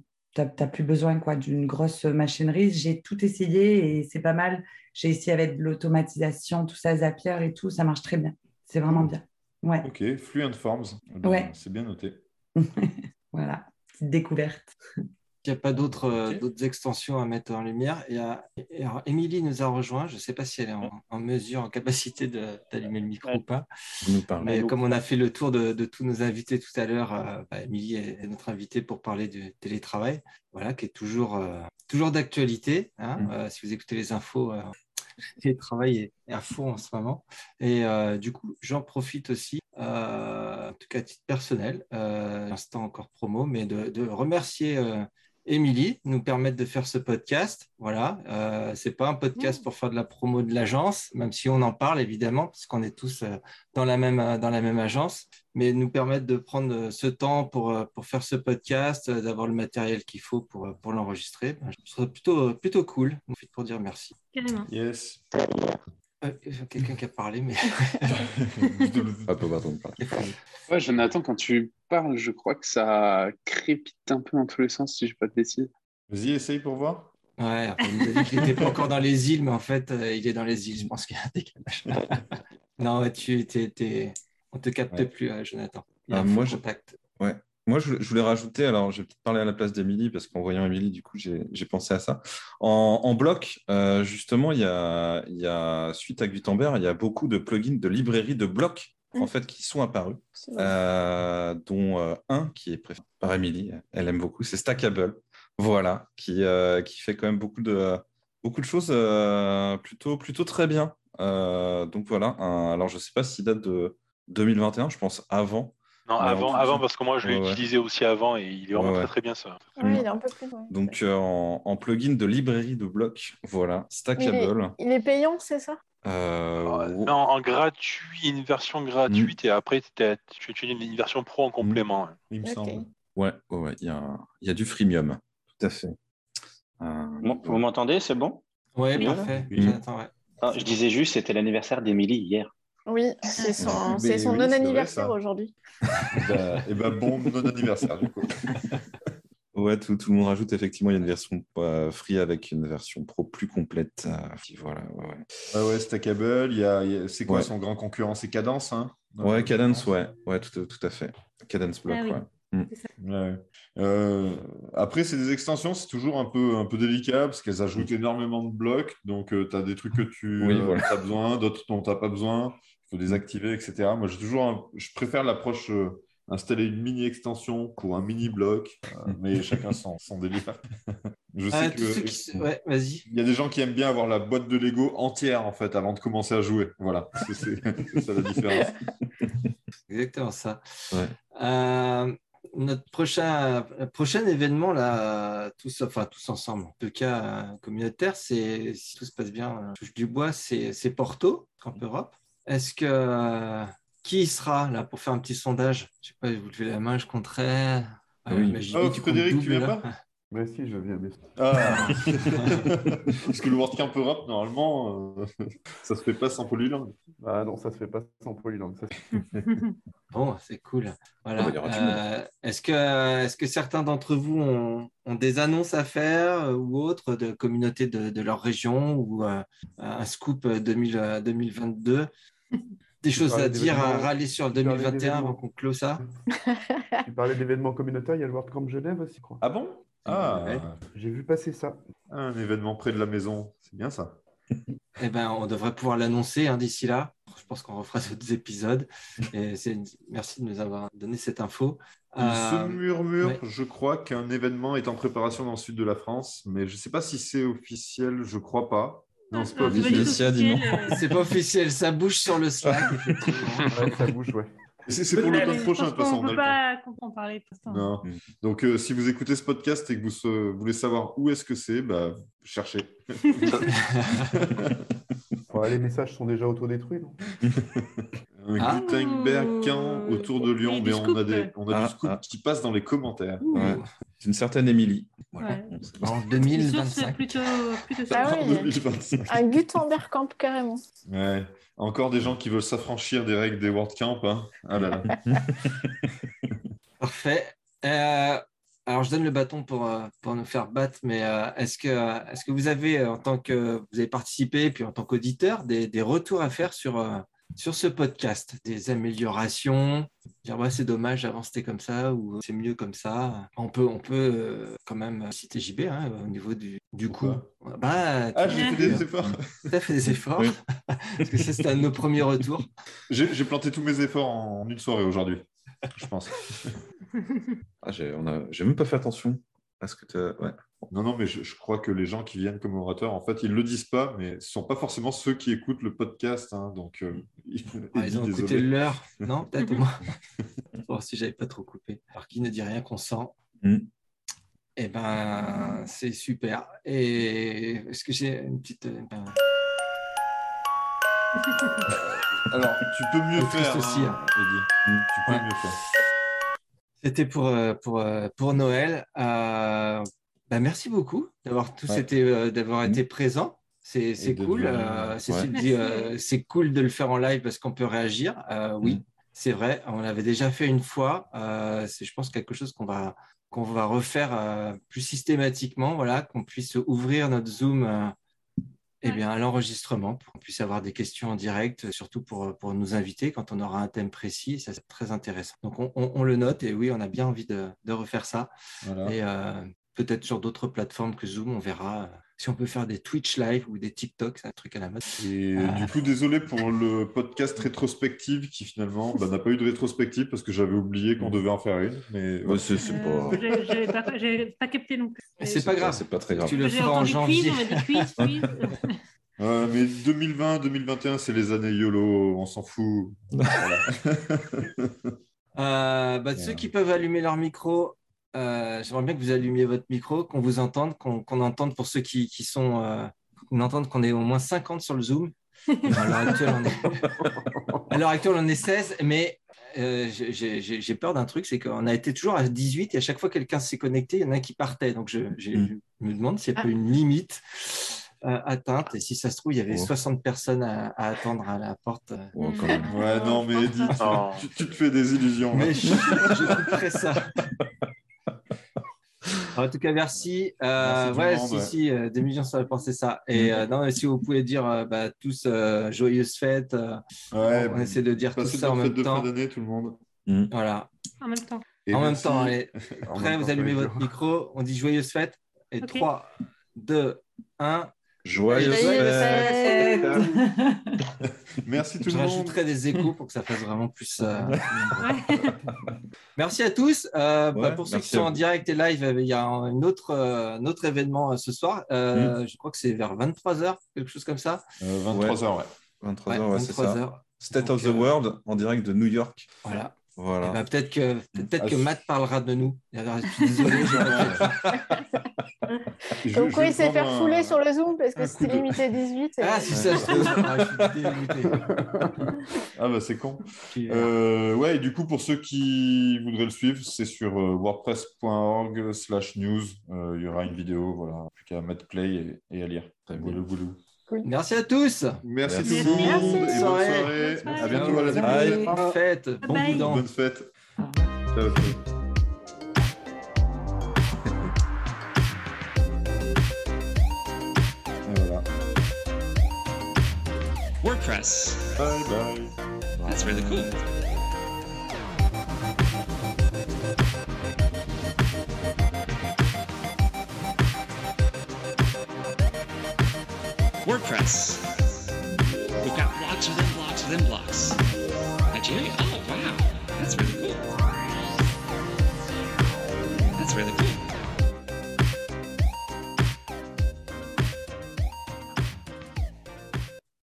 S7: n'as plus besoin quoi, d'une grosse machinerie. J'ai tout essayé et c'est pas mal. J'ai essayé avec de l'automatisation, tout ça, Zapier et tout, ça marche très bien. C'est vraiment bien. Ouais,
S10: Ok, Fluent Forms. Ben,
S7: Ouais.
S10: C'est bien noté.
S7: voilà, petite découverte.
S1: Il n'y a pas d'autres euh, d'autres extensions à mettre en lumière. Et alors, Émilie nous a rejoint. Je ne sais pas si elle est en, en mesure, en capacité de- d'allumer le micro ou pas.
S3: Nous parle.
S1: Mais comme on a fait le tour de, de tous nos invités tout à l'heure, euh, bah, Émilie est, notre invitée pour parler du télétravail, voilà, qui est toujours, euh, toujours d'actualité. hein.
S3: Mm.
S1: Euh, si vous écoutez les infos, euh, le télétravail est, à fond en ce moment. Et euh, du coup, j'en profite aussi, euh, en tout cas à titre personnel, euh, instant encore promo, mais de, de remercier euh, Émilie nous permettre de faire ce podcast. Voilà, euh, c'est pas un podcast pour faire de la promo de l'agence, même si on en parle évidemment, parce qu'on est tous euh, dans, la même, euh, dans la même agence, mais nous permettre de prendre euh, ce temps pour, pour faire ce podcast, d'avoir le matériel qu'il faut pour, pour l'enregistrer. Je trouve ça plutôt, plutôt cool. On fait pour dire merci.
S12: Carrément.
S10: Yes.
S1: Euh, Quelqu'un qui a parlé, mais.
S3: Ah, pas pardon, pardon.
S8: Ouais, Jonathan, quand tu parles, je crois que ça crépite un peu dans tous les sens, si je ne pas de bêtises.
S10: Vas-y, essaye pour voir.
S1: Ouais, après, il n'était pas encore dans les îles, mais en fait, euh, il est dans les îles. Je pense qu'il y a un décalage. non, tu t'es, t'es- on te capte
S3: Ouais.
S1: plus, euh, Jonathan. Il y a
S3: Ah,
S1: un
S3: moi, je-
S1: contact.
S3: Ouais. Moi, je, voulais rajouter, alors je vais peut-être parler à la place d'Emilie, parce qu'en voyant Émilie, du coup, j'ai pensé à ça. En, en bloc, euh, justement, il y a, il y a, suite à Gutenberg, il y a beaucoup de plugins de librairies de blocs, en
S11: Mm.
S3: fait, qui sont apparus, euh, dont euh, un qui est préféré par Émilie, elle aime beaucoup, c'est Stackable, voilà, qui, qui fait quand même beaucoup de, beaucoup de choses plutôt, plutôt très bien. Donc voilà, un- alors je ne sais pas s'il date de 2021, je pense avant.
S9: Non,
S3: Ouais,
S9: avant, avant, parce que moi, je l'ai
S3: Ouais, ouais.
S9: utilisé aussi avant et il est vraiment
S3: Ouais, ouais.
S9: très très bien ça.
S11: Ouais, il est un peu plus. ouais.
S3: Donc euh, en, en plugin de librairie de blocs, voilà,
S11: Mais il, est,
S3: Stackable.
S11: il est payant, c'est ça?
S3: Euh,
S9: Non, en gratuit, une version gratuite et après tu utilises une version pro en complément. hein.
S10: Il me semble.
S3: ouais, il y a, il y a du freemium, tout à fait. Euh,
S4: Bon, vous m'entendez, c'est bon?
S1: Ouais,
S4: Oui.
S1: parfait.
S10: Oui.
S1: Ouais.
S4: Ah, Je disais juste, c'était l'anniversaire d'Émilie hier.
S11: Oui, c'est son, c'est son
S10: oui,
S11: non-anniversaire aujourd'hui.
S10: Bah, et ben bon non-anniversaire, du coup.
S3: Ouais, tout, tout le monde rajoute effectivement, il y a une version euh, free avec une version pro plus complète. euh, voilà, ouais, ouais.
S10: Ah ouais, Stackable, il y a, il y a- c'est quoi
S3: Ouais.
S10: son grand concurrent? C'est Cadence, hein?
S3: Ouais, Cadence, ouais, ouais, tout, tout à fait. Cadence Block,
S12: Ah oui.
S3: ouais.
S10: Ouais. Euh, après, c'est des extensions, c'est toujours un peu, un peu délicat parce qu'elles ajoutent énormément de blocs. Donc, tu as des trucs que tu
S3: Oui, voilà.
S10: as besoin, d'autres dont tu n'as pas besoin. Il faut désactiver, etc. Moi, j'ai toujours un- je préfère l'approche euh, installer une mini extension pour un mini bloc, euh, mais chacun son, son délire. je sais
S1: Ah,
S10: que
S1: qui- Ouais, vas-y.
S10: il y a des gens qui aiment bien avoir la boîte de Lego entière en fait avant de commencer à jouer. Voilà, c'est ça la différence.
S1: Exactement ça.
S3: Ouais.
S1: Euh, notre prochain, prochain événement, là, tous, enfin, tous ensemble, en tout cas communautaire, c'est, si tout se passe bien, touche du bois, c'est, c'est Porto, Camp Europe. Est-ce que qui y sera là pour faire un petit sondage? Je sais pas, vous levez la main, je compterai.
S3: Ah oui.
S1: mais JB,
S10: Oh,
S1: tu
S10: Frédéric, tu viens
S1: là.
S10: pas?
S6: Mais si, je viens. Mais...
S10: Ah Parce que le World Camp Europe, normalement, euh, ça se fait pas sans polylangue.
S6: Ah non, ça se fait pas sans polylangue. Ça...
S1: Bon, c'est cool. Voilà.
S3: Ah bah.
S1: Euh, est-ce que, est-ce que certains d'entre vous ont, ont des annonces à faire euh, ou autres de communautés de, de leur région ou euh, un scoop euh, 2000, euh, 2022 Des choses à dire, à râler sur
S6: parlais
S1: 2021 avant qu'on clôt ça
S6: tu parlais d'événements communautaires, il y a le World Camp Genève aussi, je crois.
S10: Ah bon? Ah,
S1: Ouais.
S6: J'ai vu passer ça.
S10: un événement près de la maison, c'est bien ça.
S1: Eh ben, on devrait pouvoir l'annoncer hein, d'ici là. Je pense qu'on refera d'autres épisodes. Et c'est, merci de nous avoir donné cette info.
S10: Il se
S1: Euh,
S10: murmure,
S1: ouais.
S10: je crois, qu'un événement est en préparation dans le sud de la France, mais je ne sais pas si c'est officiel, je crois pas. Non, c'est pas
S12: Non, c'est pas
S10: officiel.
S12: officiel, euh,
S1: c'est pas officiel, ça bouge sur le Slack, effectivement.
S6: Ouais, ça bouge, ouais.
S10: C'est pour
S12: mais
S10: l'automne prochain, de toute façon.
S12: On ne
S10: le
S12: peut
S10: temps.
S12: pas comprendre parler pour.
S10: Non.
S3: Mm.
S10: Donc, euh, si vous écoutez ce podcast et que vous euh, voulez savoir où est-ce que c'est, bah, cherchez.
S6: Ouais, les messages sont déjà autodétruits, non?
S1: Ah.
S10: Gutenberg camp autour de Lyon, mais on a, des, on a
S3: Ah,
S10: du scoop
S3: ah.
S10: qui passe dans les commentaires.
S3: Ouais. C'est une certaine Émilie. Voilà.
S12: Ouais.
S1: En
S12: Une
S1: 2025.
S12: source plutôt, plutôt
S11: Ah oui.
S10: 2025.
S11: Un Gutenberg Camp carrément.
S10: Ouais. Encore des gens qui veulent s'affranchir des règles des World Camp. Hein. Ah là là.
S1: Parfait. Euh, alors, je donne le bâton pour, euh, pour nous faire battre, mais euh, est-ce que, est-ce que vous avez, en tant que vous avez participé, puis en tant qu'auditeur, des, des retours à faire sur, euh, sur ce podcast, des améliorations Dire, ouais, c'est dommage, avant c'était comme ça, ou c'est mieux comme ça. On peut, on peut euh, quand même citer JB hein, au niveau du, du coup. Bah,
S10: Ah,
S1: tu-
S10: j'ai fait des efforts.
S1: Tu as fait des efforts.
S3: Oui.
S1: Parce que ça, c'était un de nos premiers retours.
S10: J'ai j'ai planté tous mes efforts en une soirée aujourd'hui, je pense.
S3: Ah, j'ai on a- j'ai même pas fait attention à ce que tu Ouais.
S10: Non, non, mais je, je crois que les gens qui viennent comme orateurs, en fait, ils ne le disent pas, mais ce ne sont pas forcément ceux qui écoutent le podcast. hein, donc, euh, ils,
S1: Ah, ils ont
S10: désolé.
S1: écouté l'heure. Non, peut-être moi. bon, si j'avais pas trop coupé. Alors, qui ne dit rien qu'on sent.
S3: Mm.
S1: Eh ben, c'est super. Et est-ce que j'ai une petite. euh, ben,
S10: Alors, tu peux mieux faire,
S1: aussi,
S10: hein, Eddie. Tu peux
S1: Ouais.
S10: mieux faire.
S1: C'était pour, euh, pour, pour Noël. Euh, bah, merci beaucoup d'avoir tous
S10: Ouais.
S1: été, euh, d'avoir été présents. C'est cool. Euh,
S10: ouais.
S1: Dit euh, c'est cool de le faire en live parce qu'on peut réagir. Euh, oui,
S10: Mm.
S1: c'est vrai. On l'avait déjà fait une fois. Euh, c'est, je pense, quelque chose qu'on va, qu'on va refaire euh, plus systématiquement. Voilà, qu'on puisse ouvrir notre Zoom. euh, eh bien, à l'enregistrement, pour qu'on puisse avoir des questions en direct, surtout pour, pour nous inviter quand on aura un thème précis. Ça, c'est très intéressant. Donc, on, on- on le note et oui, on a bien envie de, de refaire ça.
S10: Voilà.
S1: Et euh, peut-être sur d'autres plateformes que Zoom, on verra euh, si on peut faire des Twitch live ou des TikTok, c'est un truc à la mode.
S10: Et
S1: Euh,
S10: du coup, désolé pour le podcast rétrospective qui finalement bah, n'a pas eu de rétrospective parce que j'avais oublié qu'on devait en faire une. Mais
S3: Ouais, c'est
S12: Euh,
S3: pas.
S12: j'ai- pas, capté non plus.
S1: C'est pas grave.
S3: C'est pas très grave.
S1: Tu le feras en
S12: quiz,
S1: janvier.
S12: on m'a dit quiz, quiz.
S10: Ouais, mais 2020, 2021, c'est les années YOLO, on s'en fout. Voilà.
S1: Euh, bah, Ceux qui peuvent allumer leur micro, euh, j'aimerais bien que vous allumiez votre micro, qu'on vous entende, qu'on entende pour ceux qui, qui sont. euh, qu'on entende qu'on est au moins 50 sur le Zoom. À l'heure actuelle, on est, à l'heure actuelle, on est 16, mais euh, j'ai- peur d'un truc, c'est qu'on a été toujours à 18 et à chaque fois que quelqu'un s'est connecté, il y en a un qui partait. Donc je,
S3: Mm.
S1: je me demande s'il n'y a pas une limite euh, atteinte et si ça se trouve, il y avait
S3: Oh.
S1: 60 personnes à, à attendre à la porte.
S3: Ouais, quand même.
S10: Ouais, non, mais Eddie, tu,
S9: Non.
S10: tu- tu te fais des illusions. là.
S1: Mais je, je couperai ça. En tout cas, merci. Euh,
S10: Merci
S1: ouais,
S10: monde,
S1: si,
S10: ouais.
S1: si, euh, des millions, ça va penser ça. Et
S10: Mm.
S1: euh, non, mais si vous pouvez dire euh, bah, tous euh, joyeuses fêtes, euh,
S10: Ouais,
S1: on essaie de dire tout ça en même
S10: de fin
S1: temps.
S10: d'année, tout le monde.
S1: Voilà.
S12: En même temps.
S10: Et
S1: en
S10: merci.
S1: même temps, allez. Après, vous
S10: temps,
S1: allumez votre micro, on dit joyeuses fêtes. Et
S12: Ok.
S1: 3, 2, 1.
S3: Joyeux fêtes.
S10: Merci tout
S1: Je
S10: le monde.
S1: rajouterai des échos pour que ça fasse vraiment plus. euh,
S12: Ouais.
S1: Merci à tous. Euh, bah,
S3: Ouais,
S1: pour ceux qui sont en direct et live, il y a un une autre, euh, un autre événement ce soir. Euh, Je crois que c'est vers 23h, quelque chose comme ça.
S10: Euh, 23h, ouais.
S3: 23h, ouais, c'est
S1: 23
S3: ça. State
S1: Donc,
S3: of the
S1: euh,
S3: World en direct de New York.
S1: Voilà.
S3: Voilà.
S1: Eh ben, peut-être que, peut-être
S10: Ah,
S1: que
S10: je-
S1: Matt parlera de nous. Je suis désolé. Fait.
S10: Je-
S11: s'est fait
S10: prendre un-
S11: fouler sur le Zoom parce que
S10: coup de-
S11: limité à 18. et-
S1: Ah, si ça se trouve. Ah, dégoûté.
S10: Ah bah c'est con.
S1: Euh,
S10: ouais, et du coup, pour ceux qui voudraient le suivre, c'est sur euh, wordpress.org slash news. Euh, Il y aura une vidéo, voilà. Plus qu'à mettre play et, et à lire.
S3: Très bien.
S10: Boulou, boulou.
S1: Merci à tous.
S10: Merci,
S3: Merci.
S10: tout le monde
S12: Merci.
S10: et bonne
S1: Bonne
S10: soirée.
S12: Bonne
S10: À
S12: soirée.
S10: bientôt à découverte.
S1: Bonne fête. Bon boudin.
S10: Bonne fête. Ciao,
S2: WordPress.
S10: Bye bye.
S2: That's really cool. WordPress. We've got blocks within blocks within blocks. Nigeria?